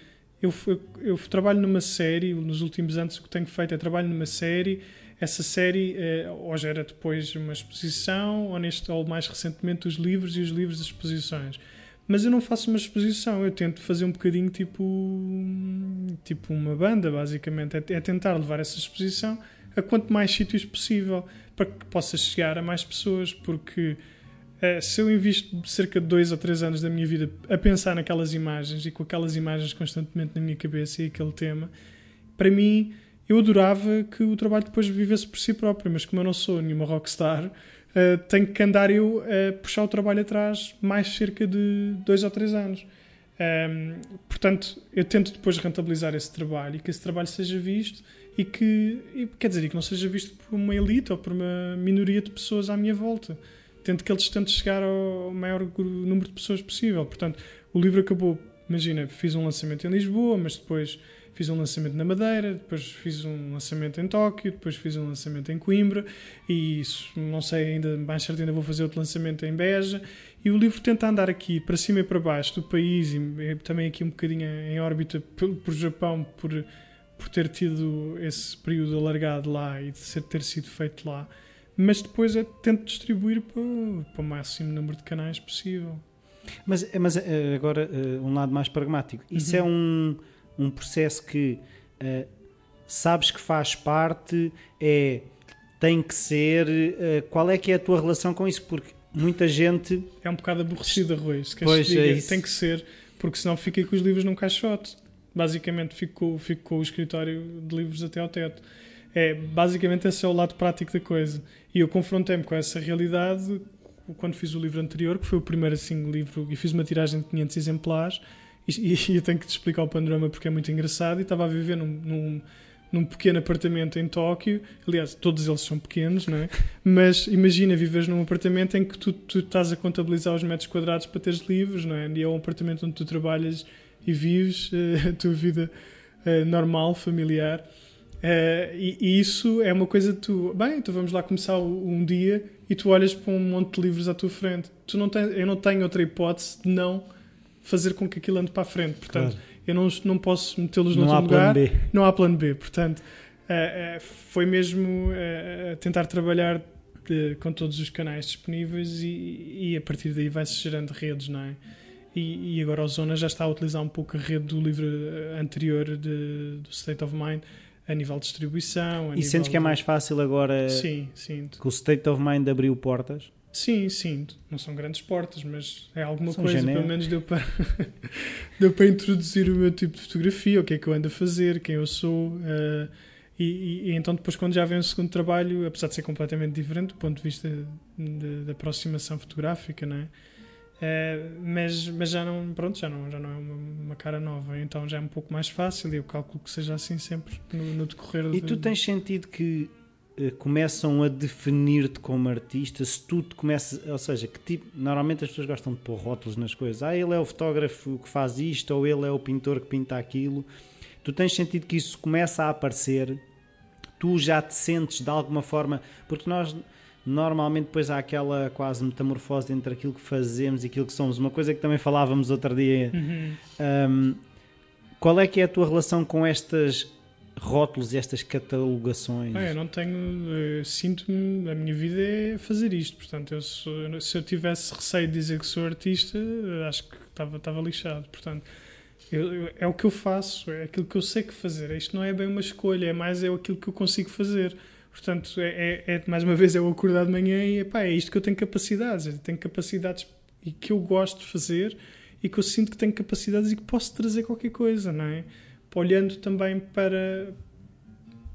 eu, eu, eu, trabalho numa série, nos últimos anos o que tenho feito é trabalho numa série. Essa série é, ou gera depois uma exposição, ou, neste, ou mais recentemente os livros e os livros das exposições mas eu não faço uma exposição, eu tento fazer um bocadinho tipo, tipo uma banda, basicamente. É, é tentar levar essa exposição a quanto mais sítios possível para que possa chegar a mais pessoas, porque é, se eu invisto cerca de dois ou três anos da minha vida a pensar naquelas imagens e com aquelas imagens constantemente na minha cabeça e aquele tema, para mim eu adorava que o trabalho depois vivesse por si próprio, mas como eu não sou nenhuma rockstar, uh, tenho que andar eu a puxar o trabalho atrás mais cerca de dois ou três anos. Um, portanto, eu tento depois rentabilizar esse trabalho e que esse trabalho seja visto e que, e, quer dizer, que não seja visto por uma elite ou por uma minoria de pessoas à minha volta. Tento que eles tentem chegar ao maior número de pessoas possível. Portanto, o livro acabou, imagina, fiz um lançamento em Lisboa, mas depois fiz um lançamento na Madeira, depois fiz um lançamento em Tóquio, depois fiz um lançamento em Coimbra e isso, não sei ainda, mais certo ainda vou fazer outro lançamento em Beja e o livro tenta andar aqui para cima e para baixo do país e também aqui um bocadinho em órbita por, por Japão por, por ter tido esse período alargado lá e de ser, ter sido feito lá. Mas depois é, tento distribuir para, para o máximo número de canais possível. Mas, mas eh, agora eh, um lado mais pragmático. Isso uhum. é um um processo que uh, sabes que faz parte, é tem que ser. Uh, qual é que é a tua relação com isso? Porque muita gente. É um bocado aborrecido, Rui. Se pois, diga, é tem que ser, porque senão fica com os livros num caixote. Basicamente, fico, fico com o escritório de livros até ao teto. É, basicamente, esse é o lado prático da coisa. E eu confrontei-me com essa realidade quando fiz o livro anterior, que foi o primeiro assim livro, e fiz uma tiragem de 500 exemplares e, e eu tenho que te explicar o panorama porque é muito engraçado. E estava a viver num, num, num pequeno apartamento em Tóquio. Aliás, todos eles são pequenos, não é? Mas imagina viveres num apartamento em que tu, tu estás a contabilizar os metros quadrados para teres livros, não é? E é um apartamento onde tu trabalhas e vives uh, a tua vida uh, normal, familiar. Uh, e, e, isso é uma coisa que tu, bem, então vamos lá começar um dia e tu olhas para um monte de livros à tua frente. Tu não tens, eu não tenho outra hipótese de não fazer com que aquilo ande para a frente. Portanto, claro. eu não, não posso metê-los no outro lugar. B. Não há plano B. Portanto, uh, uh, foi mesmo uh, tentar trabalhar de, com todos os canais disponíveis e, e a partir daí vai-se gerando redes, não é? E, e, agora o Zona já está a utilizar um pouco a rede do livro anterior de, do State of Mind a nível de distribuição. e sentes que é mais fácil agora sim, sinto. que o State of Mind abriu portas? Sim, sim, não são grandes portas, mas é alguma são coisa, janeiro. pelo menos deu para, deu para introduzir o meu tipo de fotografia, o que é que eu ando a fazer, quem eu sou. Uh, e, e, e, então, depois, quando já vem o segundo trabalho, apesar de ser completamente diferente do ponto de vista da aproximação fotográfica, não é? Uh, mas, mas já não pronto já não já não é uma, uma, cara nova então já é um pouco mais fácil e eu calculo que seja assim sempre no, no decorrer e de... tu tens sentido que começam a definir-te como artista, se tu te começas, ou seja, que tipo, normalmente as pessoas gostam de pôr rótulos nas coisas, ah, ele é o fotógrafo que faz isto, ou ele é o pintor que pinta aquilo, tu tens sentido que isso começa a aparecer, tu já te sentes de alguma forma, porque nós normalmente depois há aquela quase metamorfose entre aquilo que fazemos e aquilo que somos, uma coisa que também falávamos outro dia, uhum. um, qual é que é a tua relação com estas rótulos e estas catalogações? Eu não tenho. Sinto-me. A minha vida é fazer isto. Portanto, eu sou, se eu tivesse receio de dizer que sou artista, acho que estava, estava lixado. Portanto, eu, eu, é o que eu faço, é aquilo que eu sei que fazer. Isto não é bem uma escolha, é mais é aquilo que eu consigo fazer. Portanto, é, é, é mais uma vez, é o acordar de manhã e epá, é isto que eu tenho capacidades. Eu tenho capacidades e que eu gosto de fazer e que eu sinto que tenho capacidades e que posso trazer qualquer coisa, não é? Olhando também para,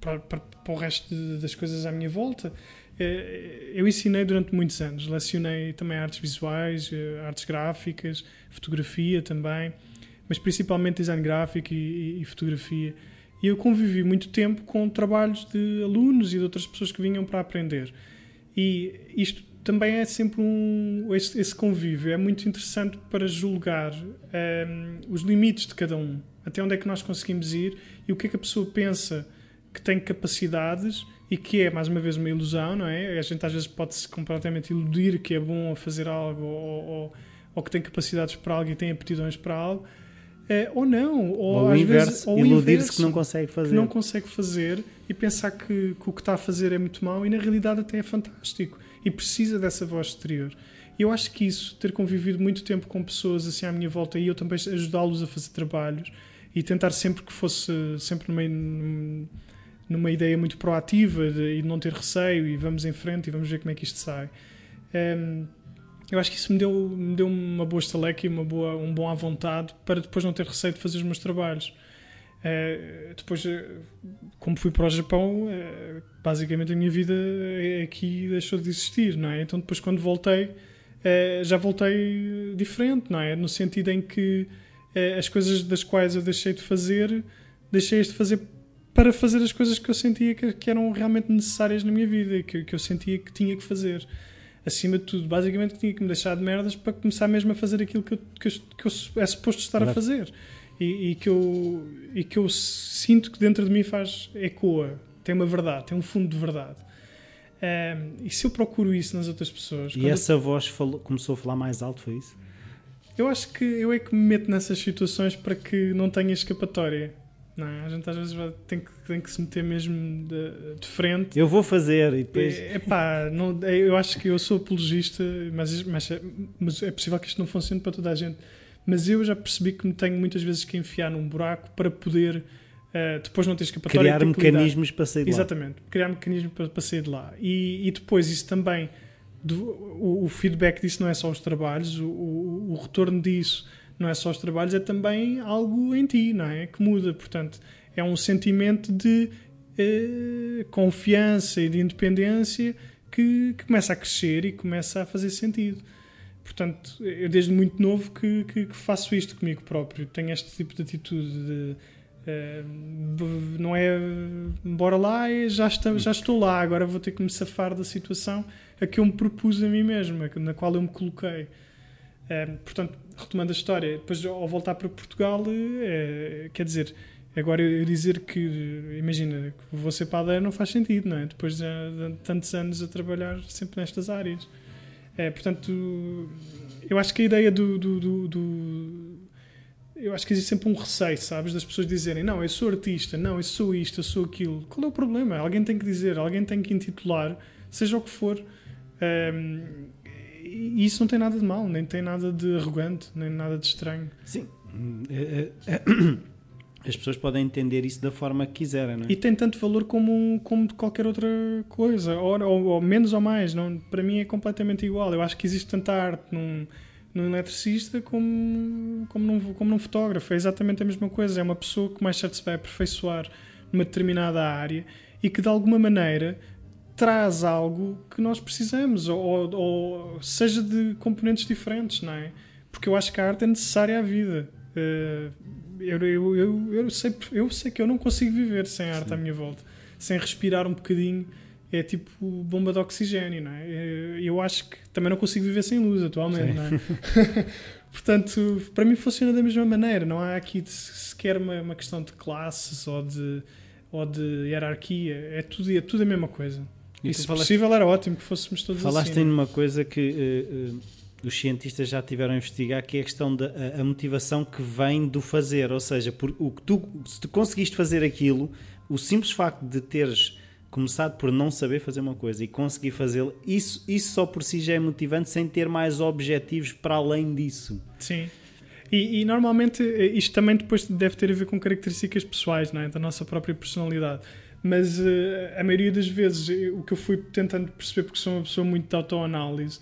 para, para, para o resto de, das coisas à minha volta. Eh, eu ensinei durante muitos anos, lecionei também artes visuais, eh, artes gráficas, fotografia também, mas principalmente design gráfico e, e, fotografia. E eu convivi muito tempo com trabalhos de alunos e de outras pessoas que vinham para aprender. E isto também é sempre um. Esse, esse convívio é muito interessante para julgar um, ehm, os limites de cada um até onde é que nós conseguimos ir e o que é que a pessoa pensa que tem capacidades e que é, mais uma vez, uma ilusão, não é? A gente às vezes pode-se completamente iludir que é bom a fazer algo ou, ou, ou, que tem capacidades para algo e tem aptidões para algo, é, ou não. Ou, ou às vezes, iludir-se que não consegue fazer. Que não consegue fazer e pensar que, que o que está a fazer é muito mau e na realidade até é fantástico e precisa dessa voz exterior. E eu acho que isso, ter convivido muito tempo com pessoas assim à minha volta e eu também ajudá-los a fazer trabalhos, e tentar sempre que fosse sempre numa, numa ideia muito proativa e de não ter receio e vamos em frente e vamos ver como é que isto sai. Um, ehm, eu acho que isso me deu, me deu uma boa estaleca e uma boa, um bom à vontade para depois não ter receio de fazer os meus trabalhos. Uh, depois, eh, como fui para o Japão, uh, basicamente a minha vida aqui deixou de existir, não é? Então depois quando voltei, uh, já voltei diferente, não é? No sentido em que as coisas das quais eu deixei de fazer, deixei de fazer para fazer as coisas que eu sentia que, que eram realmente necessárias na minha vida, que, que eu sentia que tinha que fazer acima de tudo, basicamente que tinha que me deixar de merdas para começar mesmo a fazer aquilo que eu, que eu, que eu é suposto estar a fazer e, e, que eu, e que eu sinto que dentro de mim faz ecoa, tem uma verdade, tem um fundo de verdade. Um, e se eu procuro isso nas outras pessoas. E essa eu... voz falou, começou a falar mais alto, foi isso? Eu acho que eu é que me meto nessas situações para que não tenha escapatória. Não, é? a gente às vezes tem que, tem que se meter mesmo de, de frente. Eu vou fazer e depois. É, epá, não, eu acho que eu sou apologista, mas, mas, mas é possível que isto não funcione para toda a gente. Mas eu já percebi que me tenho muitas vezes que enfiar num buraco para poder uh, depois não ter escapatória. Criar mecanismos para sair de lá. Exatamente, criar mecanismos para, para sair de lá. E, e depois isso também, do, o, o, feedback disso não é só os trabalhos, o, o, o retorno disso não é só os trabalhos, é também algo em ti, não é? Que muda. Portanto, é um sentimento de eh, confiança e de independência que, que, começa a crescer e começa a fazer sentido. Portanto, eu desde muito novo que, que, que faço isto comigo próprio. Tenho este tipo de atitude de. Uh, não é bora lá e já, está, já estou lá, agora vou ter que me safar da situação a que eu me propus a mim mesmo, na qual eu me coloquei. Uh, portanto, retomando a história, depois ao voltar para Portugal, é, quer dizer, agora eu dizer que, imagina, que vou ser padeiro não faz sentido, não é? Depois de, de tantos anos a trabalhar sempre nestas áreas. É, portanto, eu acho que a ideia do, do, do, do eu acho que existe sempre um receio, sabes, das pessoas dizerem não, eu sou artista, não, eu sou isto, eu sou aquilo. Qual é o problema? Alguém tem que dizer, alguém tem que intitular, seja o que for. Um, e isso não tem nada de mal, nem tem nada de arrogante, nem nada de estranho. Sim. É, é, é, as pessoas podem entender isso da forma que quiserem, não é? E tem tanto valor como, como qualquer outra coisa, ou, ou, ou, menos ou mais. Não, para mim é completamente igual. Eu acho que existe tanta arte num, num eletricista como, como, num, como num fotógrafo. É exatamente a mesma coisa. É uma pessoa que mais certo se vai aperfeiçoar numa determinada área e que de alguma maneira traz algo que nós precisamos, ou, ou, seja de componentes diferentes, não é? Porque eu acho que a arte é necessária à vida. Uh, eu, eu, eu, eu, sei, eu sei que eu não consigo viver sem arte Sim. à minha volta, sem respirar um bocadinho. É tipo bomba de oxigênio, não é? Eh, eu acho que também não consigo viver sem luz atualmente, Sim. não é? Portanto, para mim funciona da mesma maneira. Não há aqui sequer uma, uma questão de classes ou de, ou de hierarquia. É tudo, é tudo a mesma coisa. E, se falaste, possível era ótimo que fôssemos todos falaste assim. Falaste em uma coisa que uh, uh, os cientistas já tiveram a investigar, que é a questão da a, a motivação que vem do fazer. Ou seja, por, o que tu, se tu conseguiste fazer aquilo, o simples facto de teres começado por não saber fazer uma coisa e conseguir fazê-lo, isso, isso só por si já é motivante sem ter mais objetivos para além disso. Sim. E, e, normalmente eh, isto também depois deve ter a ver com características pessoais, não é? da nossa própria personalidade mas uh, a maioria das vezes o que eu fui tentando perceber, porque sou uma pessoa muito de autoanálise,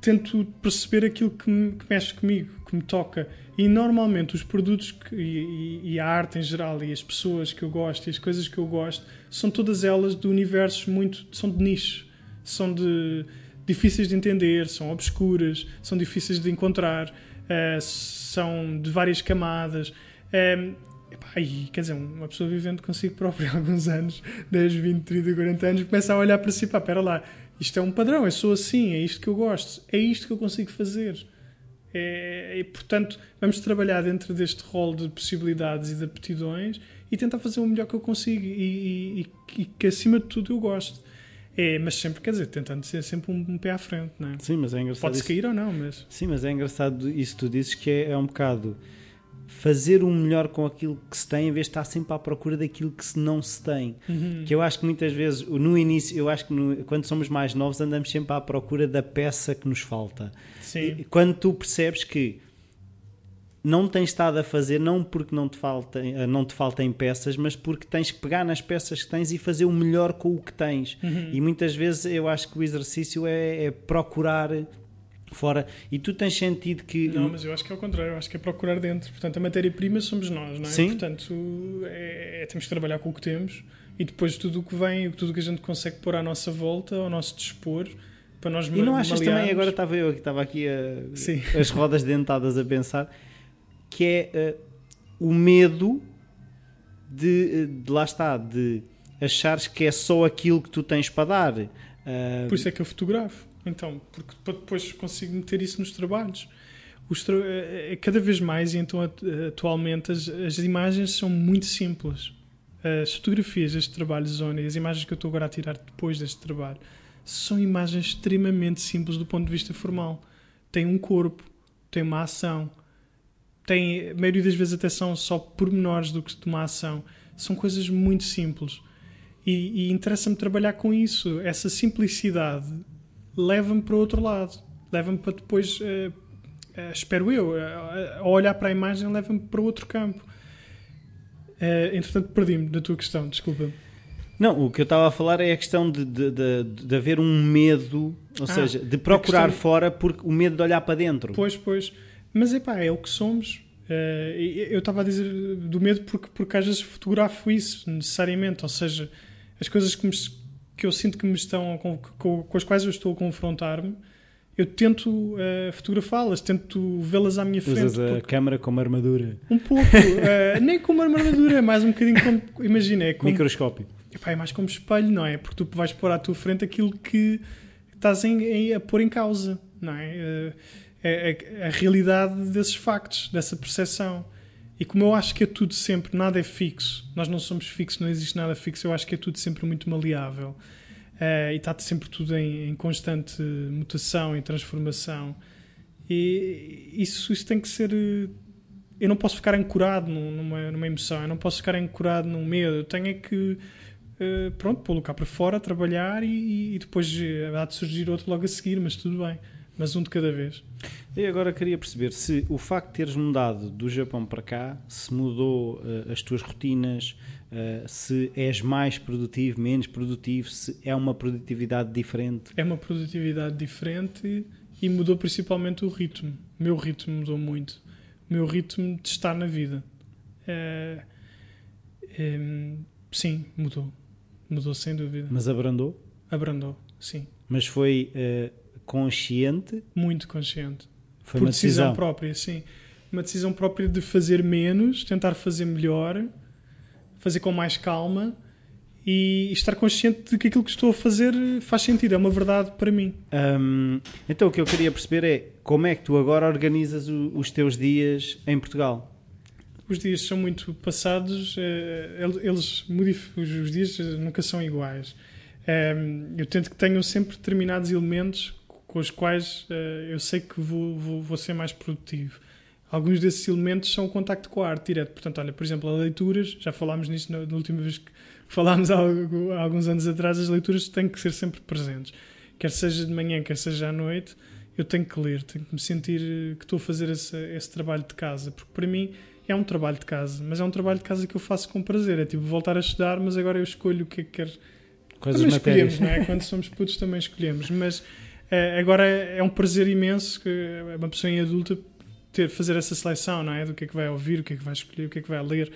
tento perceber aquilo que, me, que mexe comigo, que me toca. E normalmente os produtos que, e, e, a arte em geral e as pessoas que eu gosto e as coisas que eu gosto são todas elas de universos muito. são de nicho, são de difíceis de entender, são obscuras, são difíceis de encontrar, uh, são de várias camadas. Um, E, quer dizer, uma pessoa vivendo consigo própria há alguns anos, 10, 20, 30, 40 anos, começa a olhar para si, pá, espera lá, isto é um padrão, eu sou assim, é isto que eu gosto, é isto que eu consigo fazer. É, e, portanto, vamos trabalhar dentro deste rol de possibilidades e de aptidões e tentar fazer o melhor que eu consigo e, e, e que, acima de tudo, eu gosto. É, mas sempre, quer dizer, tentando ser sempre um, um pé à frente, não é? Sim, mas é engraçado. Pode-se cair ou não, mas. Sim, mas é engraçado isso que tu dizes que é, é um bocado fazer o melhor com aquilo que se tem em vez de estar sempre à procura daquilo que se não se tem. Uhum. Que eu acho que muitas vezes, no início, eu acho que no, quando somos mais novos andamos sempre à procura da peça que nos falta. Sim. E, quando tu percebes que não tens estado a fazer não porque não te, faltem, eh, não te faltem peças, mas porque tens que pegar nas peças que tens e fazer o melhor com o que tens. Uhum. E muitas vezes eu acho que o exercício é, é procurar fora. E tu tens sentido que. Não, mas eu acho que é o contrário, eu acho que é procurar dentro. Portanto, a matéria-prima somos nós, não é? Sim. Portanto, é, é, temos que trabalhar com o que temos e depois tudo o que vem, tudo o que a gente consegue pôr à nossa volta, ao nosso dispor. Para nós e não achas também, agora estava eu que estava aqui a, as rodas dentadas a pensar, que é uh, o medo de, de, lá está, de achares que é só aquilo que tu tens para dar. Uh, Por isso é que eu fotografo, então, porque depois consigo meter isso nos trabalhos. Os tra é cada vez mais, e então atualmente as, as imagens são muito simples. As fotografias deste trabalho, Zona, e as imagens que eu estou agora a tirar depois deste trabalho, são imagens extremamente simples do ponto de vista formal. Tem um corpo, tem uma ação, tem, a maioria das vezes até são só pormenores do que de uma ação. São coisas muito simples. E, e interessa-me trabalhar com isso. Essa simplicidade leva-me para o outro lado. Leva-me para depois, uh, uh, espero eu, uh, a olhar para a imagem, leva-me para outro campo. Entretanto, perdi-me da tua questão, desculpa. Não, o que eu estava a falar é a questão de, de, de, de haver um medo, ou ah, seja, de procurar questão... fora porque o medo de olhar para dentro. Pois, pois. Mas epá, é o que somos. Eu estava a dizer do medo porque, porque às vezes fotografo isso necessariamente, ou seja, as coisas que, me, que eu sinto que me estão com, com, com as quais eu estou a confrontar-me, eu tento uh, fotografá-las, tento vê-las à minha frente. Usas a câmera como armadura? Um pouco, uh, nem como armadura, é mais um bocadinho como. Imagina, é como. Microscópio. Epá, é mais como espelho, não é? Porque tu vais pôr à tua frente aquilo que estás em, em, a pôr em causa, não é? Uh, é, a realidade desses factos, dessa percepção. E como eu acho que é tudo sempre, nada é fixo, nós não somos fixos, não existe nada fixo, eu acho que é tudo sempre muito maleável. Uh, e está sempre tudo em, em, constante mutação e transformação. E isso, isso tem que ser. Eu não posso ficar ancorado numa, numa emoção, eu não posso ficar ancorado num medo, eu tenho é que. Uh, pronto, pô-lo cá para fora, trabalhar e, e depois há de surgir outro logo a seguir, mas tudo bem mas um de cada vez. E agora queria perceber se o facto de teres mudado do Japão para cá, se mudou uh, as tuas rotinas, uh, se és mais produtivo, menos produtivo, se é uma produtividade diferente. É uma produtividade diferente e mudou principalmente o ritmo. O meu ritmo mudou muito. O meu ritmo de estar na vida. É, sim, mudou. Mudou sem dúvida. Mas abrandou? Abrandou, sim. Mas foi consciente? Muito consciente. Foi Por uma decisão. decisão própria, sim. Uma decisão própria de fazer menos, tentar fazer melhor, fazer com mais calma e estar consciente de que aquilo que estou a fazer faz sentido, é uma verdade para mim. Então o que eu queria perceber é como é que tu agora organizas o, os teus dias em Portugal? Os dias são muito passados, eh, eles os dias nunca são iguais. Eu tento que tenham sempre determinados elementos com os quais uh, eu sei que vou, vou, vou, ser mais produtivo. Alguns desses elementos são o contacto com a arte direto. Portanto, olha, por exemplo, as leituras, já falámos nisso na, na última vez que falámos há, há, alguns anos atrás, as leituras têm que ser sempre presentes. Quer seja de manhã, quer seja à noite, eu tenho que ler, tenho que me sentir que estou a fazer esse, esse trabalho de casa. Porque para mim é um trabalho de casa, mas é um trabalho de casa que eu faço com prazer. É tipo voltar a estudar, mas agora eu escolho o que é que quero. Coisas também matérias. escolhemos, não é? Quando somos putos também escolhemos. Mas é, agora é, é um prazer imenso que uma pessoa em adulta ter, fazer essa seleção, não é? Do que é que vai ouvir, o que é que vai escolher, o que é que vai ler.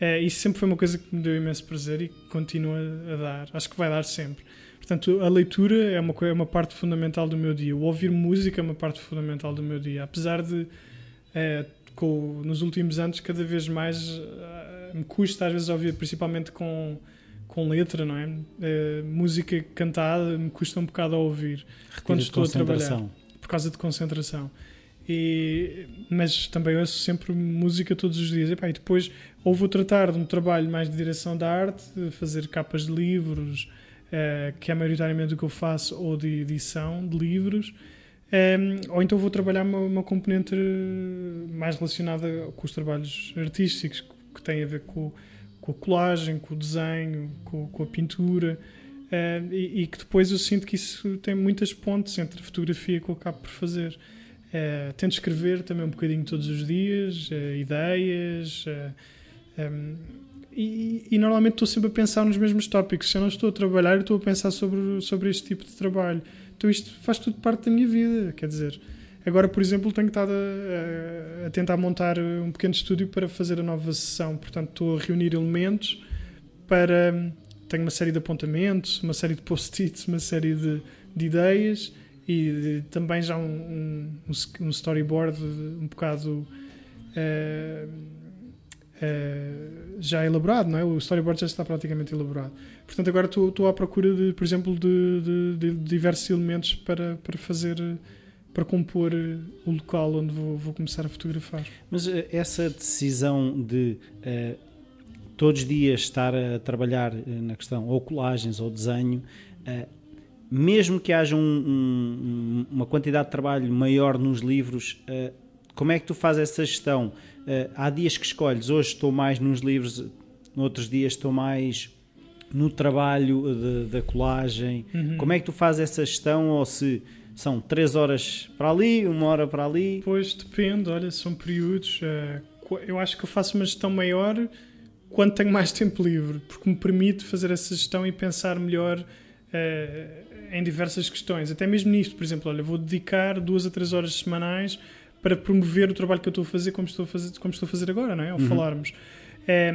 É, isso sempre foi uma coisa que me deu imenso prazer e continua a dar. Acho que vai dar sempre. Portanto, a leitura é uma, é uma parte fundamental do meu dia. O ouvir música é uma parte fundamental do meu dia. Apesar de, é, com, nos últimos anos, cada vez mais é, me custa às vezes ouvir, principalmente com com letra, não é? Uh, música cantada me custa um bocado a ouvir Retira quando estou a trabalhar por causa de concentração. E, mas também ouço sempre música todos os dias. E, e depois ou vou tratar de um trabalho mais de direção da arte, de fazer capas de livros, uh, que é maioritariamente o que eu faço, ou de edição de livros, um, eh, ou então vou trabalhar uma, uma componente mais relacionada com os trabalhos artísticos, que tem a ver com com a colagem, com o desenho, com, com a pintura. Uh, e, e, que depois eu sinto que isso tem muitas pontes entre a fotografia que eu acabo por fazer. Uh, tento escrever também um bocadinho todos os dias, uh, ideias, um, e, e, normalmente estou sempre a pensar nos mesmos tópicos. Se eu não estou a trabalhar, estou a pensar sobre, sobre este tipo de trabalho. Então isto faz tudo parte da minha vida, quer dizer. Agora, por exemplo, tenho estado a, a, tentar montar um pequeno estúdio para fazer a nova sessão. Portanto, estou a reunir elementos para. Tenho uma série de apontamentos, uma série de post-its, uma série de, de ideias e de, também já um, um, um, storyboard um bocado uh, uh, já elaborado, não é? O storyboard já está praticamente elaborado. Portanto, agora estou, à procura, de, por exemplo, de, de, diversos elementos para, para fazer, para compor o local onde vou, vou começar a fotografar. Mas essa decisão de todos os dias estar a trabalhar na questão ou colagens ou desenho mesmo que haja um, um, uma quantidade de trabalho maior nos livros, uh, como é que tu fazes essa gestão? Uh, há dias que escolhes, hoje estou mais nos livros, outros dias estou mais no trabalho da colagem. Uhum. Como é que tu fazes essa gestão? Ou se são 3 horas para ali, uma hora para ali? Pois depende, olha, são períodos. Uh, eu acho que eu faço uma gestão maior quando tenho mais tempo livre, porque me permite fazer essa gestão e pensar melhor. Uh, em diversas questões, até mesmo nisto, por exemplo, olha, vou dedicar duas a três horas semanais para promover o trabalho que eu estou a fazer como estou a fazer, como estou a fazer agora, não é? Ao uhum. falarmos. É,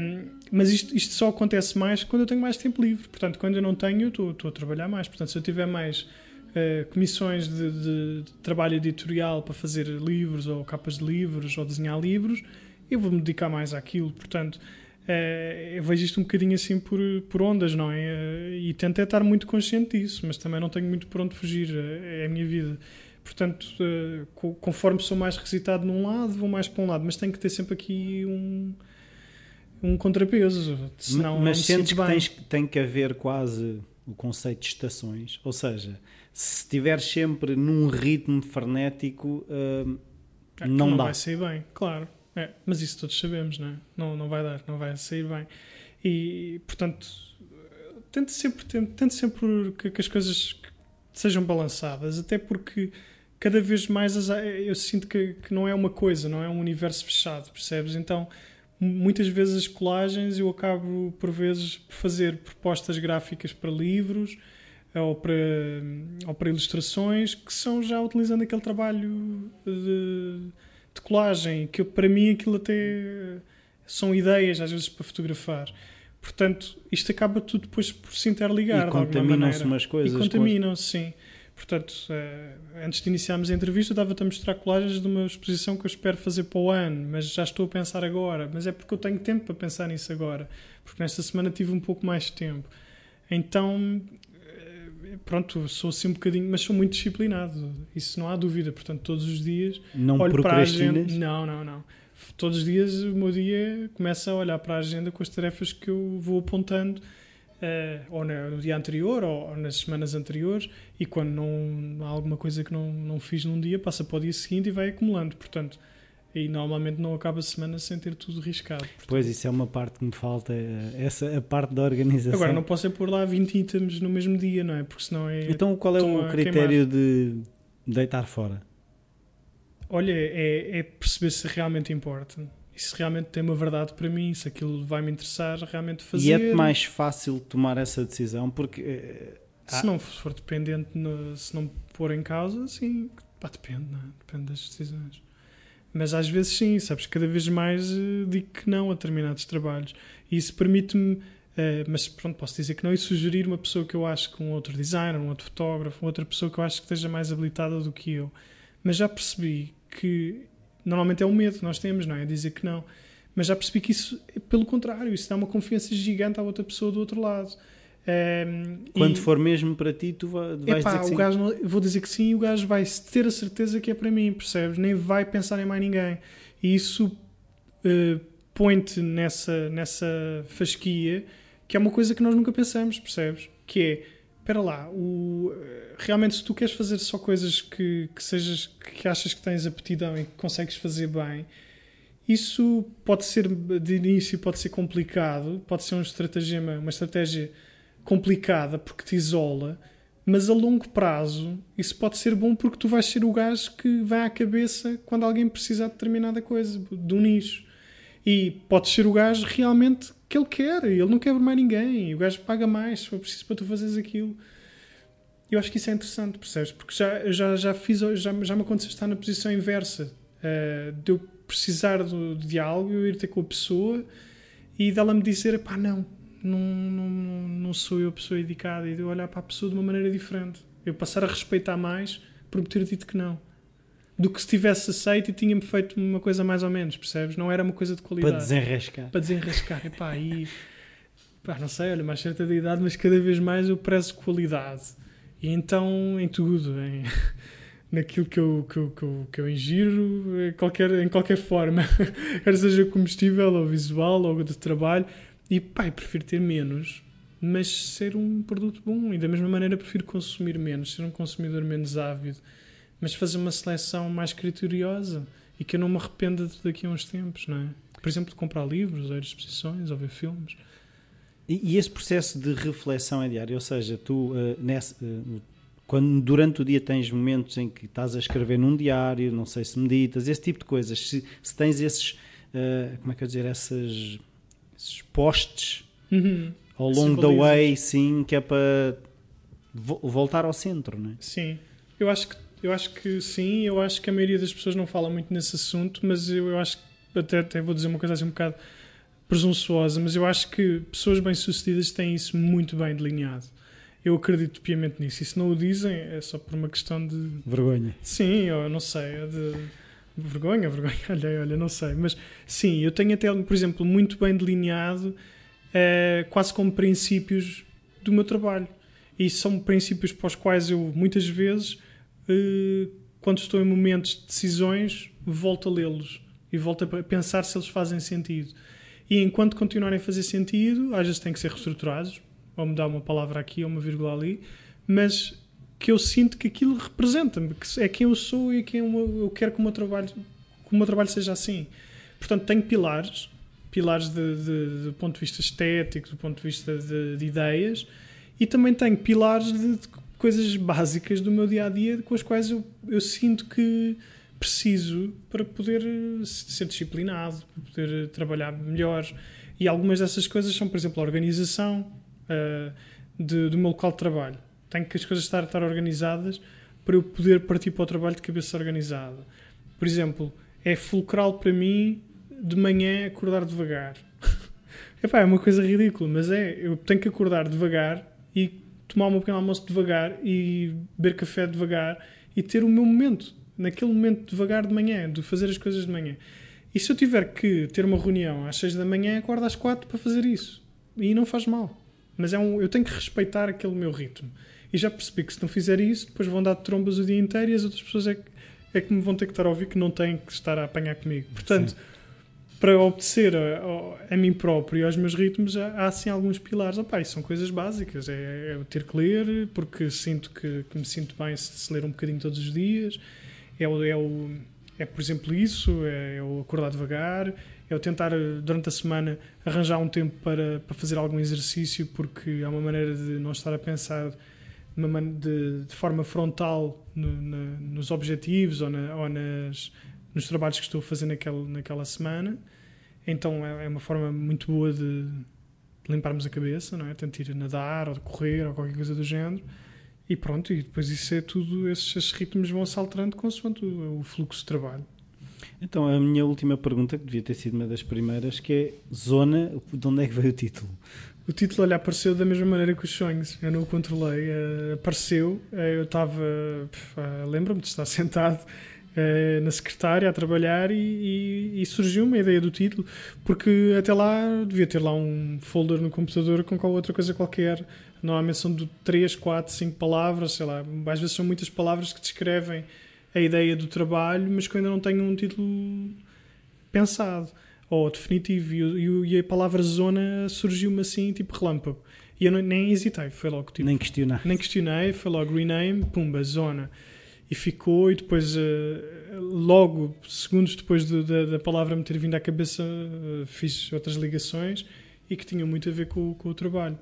mas isto, isto, só acontece mais quando eu tenho mais tempo livre. Portanto, quando eu não tenho, eu estou, estou a trabalhar mais. Portanto, se eu tiver mais uh, comissões de, de, de, trabalho editorial para fazer livros ou capas de livros ou desenhar livros, eu vou me dedicar mais àquilo. Portanto, é, eu vejo isto um bocadinho assim por, por ondas, não é? Eh, e tento é estar muito consciente disso, mas também não tenho muito por onde fugir, é, a minha vida. Portanto, conforme sou mais requisitado num lado, vou mais para um lado, mas tenho que ter sempre aqui um, um contrapeso, senão Mas sentes que tens, tem que haver quase o conceito de estações, ou seja, se estiveres sempre num ritmo frenético, uh, não, não dá. vai sair bem, claro. É, mas isso todos sabemos, não é? Não, não vai dar, não vai sair bem. E, portanto, tente sempre, tente sempre que, que as coisas sejam balançadas, até porque cada vez mais eu sinto que, que, não é uma coisa, não é um universo fechado, percebes? Então, muitas vezes as colagens eu acabo, por vezes, por fazer propostas gráficas para livros ou para, ou para ilustrações que são já utilizando aquele trabalho de de colagem, que para mim aquilo até são ideias às vezes para fotografar. Portanto, isto acaba tudo depois por se interligar. E contaminam-se umas coisas. E contaminam-se, sim. Portanto, eh, antes de iniciarmos a entrevista, dava-te a mostrar colagens de uma exposição que eu espero fazer para o ano, mas já estou a pensar agora. Mas é porque eu tenho tempo para pensar nisso agora. Porque nesta semana tive um pouco mais de tempo. Então, pronto, sou assim um bocadinho, mas sou muito disciplinado, isso não há dúvida. Portanto, todos os dias não olho para a agenda. Não, não, não. Todos os dias o meu dia começa a olhar para a agenda com as tarefas que eu vou apontando, uh, ou no dia anterior, ou, ou, nas semanas anteriores, e quando não há alguma coisa que não, não fiz num dia, passa para o dia seguinte e vai acumulando. Portanto, e normalmente não acaba a semana sem ter tudo riscado. Portanto, pois, isso é uma parte que me falta, eh, essa a parte da organização. Agora, não posso é pôr lá 20 itens no mesmo dia, não é? Porque senão é. Então, qual é o critério de deitar fora? Olha, é, é, perceber se realmente importa. E se realmente tem uma verdade para mim, se aquilo vai me interessar realmente fazer. E é mais fácil tomar essa decisão porque. Eh, se não for dependente, se não pôr em causa, sim, pá, depende, não é? Depende das decisões. Mas às vezes sim, sabes, cada vez mais uh, digo que não a determinados trabalhos. E isso permite-me, uh, mas pronto, posso dizer que não, e sugerir uma pessoa que eu acho que um outro designer, um outro fotógrafo, outra pessoa que eu acho que esteja mais habilitada do que eu. Mas já percebi que normalmente é o medo que nós temos, não é? Dizer que não. Mas já percebi que isso, pelo contrário, isso dá uma confiança gigante à outra pessoa do outro lado. Um, Quando e, for mesmo para ti, tu vais epá, dizer que sim. Gajo não, vou dizer que sim e o gajo vai ter a certeza que é para mim, percebes? Nem vai pensar em mais ninguém. E isso uh, põe-te nessa, nessa fasquia que é uma coisa que nós nunca pensamos, percebes? Que é, espera lá, o, realmente se tu queres fazer só coisas que, que, sejas, que achas que tens aptidão e que consegues fazer bem, isso pode ser de início pode ser complicado, pode ser um estratagema, uma estratégia complicada porque te isola, mas a longo prazo isso pode ser bom porque tu vais ser o gajo que vai à cabeça quando alguém precisar de determinada coisa, de um nicho. E podes ser o gajo realmente que ele quer, ele não quer mais ninguém, o gajo paga mais se for preciso para tu fazeres aquilo. Eu acho que isso é interessante, percebes? Porque já, já, já fiz, já, já me aconteceu estar na posição inversa. Uh, de eu precisar de, de algo, eu ir ter com a pessoa e dela me dizer, pá, não, não, não, não sou eu a pessoa indicada e de olhar para a pessoa de uma maneira diferente. Eu passar a respeitar mais por me ter dito que não. do que se tivesse aceito e tinha-me feito uma coisa mais ou menos, percebes? Não era uma coisa de qualidade. Para desenrascar. Para desenrascar. Epá, e pá, não sei, olha, mais certa de idade, mas cada vez mais eu prezo qualidade. E então, em tudo, em, naquilo que eu, que, eu, que, eu, que eu ingiro, em qualquer, em qualquer forma, quer seja combustível ou visual ou de trabalho. E eu prefiro ter menos, mas ser um produto bom. E da mesma maneira, prefiro consumir menos, ser um consumidor menos ávido, mas fazer uma seleção mais criteriosa e que eu não me arrependa daqui a uns tempos, não é? Por exemplo, de comprar livros, ou ir exposições, ou ver filmes. E, e, esse processo de reflexão é diário, ou seja, tu uh, nesse, uh, quando durante o dia tens momentos em que estás a escrever num diário, não sei se meditas, esse tipo de coisas, se, se tens esses, uh, como é que eu dizer, essas, esses postes uhum. ao longo da way, sim, que é para vo voltar ao centro, não é? Sim, eu acho que eu acho que sim, eu acho que a maioria das pessoas não fala muito nesse assunto, mas eu, eu acho que até, até vou dizer uma coisa assim um bocado presunçosa, mas eu acho que pessoas bem-sucedidas têm isso muito bem delineado. Eu acredito piamente nisso. E se não o dizem, é só por uma questão de. Vergonha. Sim, eu não sei. É de. Vergonha, vergonha, olha, olha, não sei. Mas sim, eu tenho até, por exemplo, muito bem delineado, é, quase como princípios do meu trabalho. E são princípios para os quais eu, muitas vezes, eh, quando estou em momentos de decisões, volto a lê-los e volto a pensar se eles fazem sentido. E enquanto continuarem a fazer sentido, às vezes têm que ser reestruturados, ou mudar uma palavra aqui ou uma vírgula ali, mas que eu sinto que aquilo representa-me, que é quem eu sou e quem eu, quero que o meu trabalho, que o meu trabalho seja assim. Portanto, tenho pilares, pilares de, de, do ponto de vista estético, do ponto de vista de, de ideias, e também tenho pilares de, coisas básicas do meu dia a dia com as quais eu, eu sinto que preciso para poder eh, ser disciplinado, para poder eh, trabalhar melhor. E algumas dessas coisas são, por exemplo, a organização uh, do meu local de trabalho. Tenho que as coisas estar, estar organizadas para eu poder partir para o trabalho de cabeça organizada. Por exemplo, é fulcral para mim de manhã acordar devagar. Epá, é uma coisa ridícula, mas é. Eu tenho que acordar devagar e tomar o meu pequeno almoço devagar e beber café devagar e ter o meu momento naquele momento devagar de manhã, de fazer as coisas de manhã. E se eu tiver que ter uma reunião às 6 da manhã, acordo às 4 para fazer isso. E não faz mal. Mas é um, eu tenho que respeitar aquele meu ritmo. E já percebi que se não fizer isso, depois vão dar trombas o dia inteiro e as outras pessoas é que, é que me vão ter que estar a ouvir que não têm que estar a apanhar comigo. Portanto, Sim. para obedecer a, a, mim próprio e aos meus ritmos, há, há assim alguns pilares. Opa, são coisas básicas. É, é ter que ler, porque sinto que, que me sinto bem se, se ler um bocadinho todos os dias é, o, é, o, é por exemplo isso, é, é o acordar devagar, é o tentar durante a semana arranjar um tempo para, para fazer algum exercício, porque é uma maneira de não estar a pensar de, de, forma frontal no, nos objetivos ou, na, ou nas, nos trabalhos que estou a fazer naquela, naquela semana. Então é, é uma forma muito boa de, de limparmos a cabeça, não é? Tentar ir nadar ou correr ou qualquer coisa do género. E pronto, e depois isso é tudo, esses, esses ritmos vão se alterando consoante o, o, fluxo de trabalho. Então, a minha última pergunta, que devia ter sido uma das primeiras, que é Zona, de onde é que veio o título? O título, olha, apareceu da mesma maneira que os sonhos, eu não o controlei, uh, apareceu, uh, eu estava, uh, lembro-me de estar sentado na secretária a trabalhar e, e, e surgiu uma ideia do título, porque até lá devia ter lá um folder no computador com qualquer outra coisa qualquer. Normalmente são de 3, 4, 5 palavras, sei lá. Às vezes são muitas palavras que descrevem a ideia do trabalho, mas que ainda não tenho um título pensado ou definitivo. E, e a palavra zona surgiu-me assim, tipo relâmpago. E eu não, nem hesitei, foi logo tipo. Nem questionei. Nem questionei, foi logo rename, pumba, zona. E ficou, e depois, uh, logo, segundos depois de, de, da palavra me ter vindo à cabeça, uh, fiz outras ligações e que tinham muito a ver com, com o trabalho.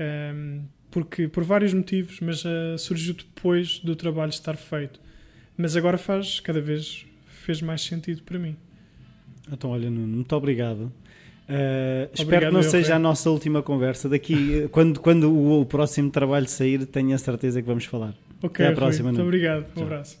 Um, porque por vários motivos, mas uh, surgiu depois do trabalho estar feito. Mas agora faz cada vez fez mais sentido para mim. Então, olha, Nuno, muito obrigado. Uh, espero que não seja a nossa última conversa. Daqui, eh, quando, quando o, o, próximo trabalho sair, tenho a certeza que vamos falar. Ok, Até à próxima. Muito obrigado. Um abraço.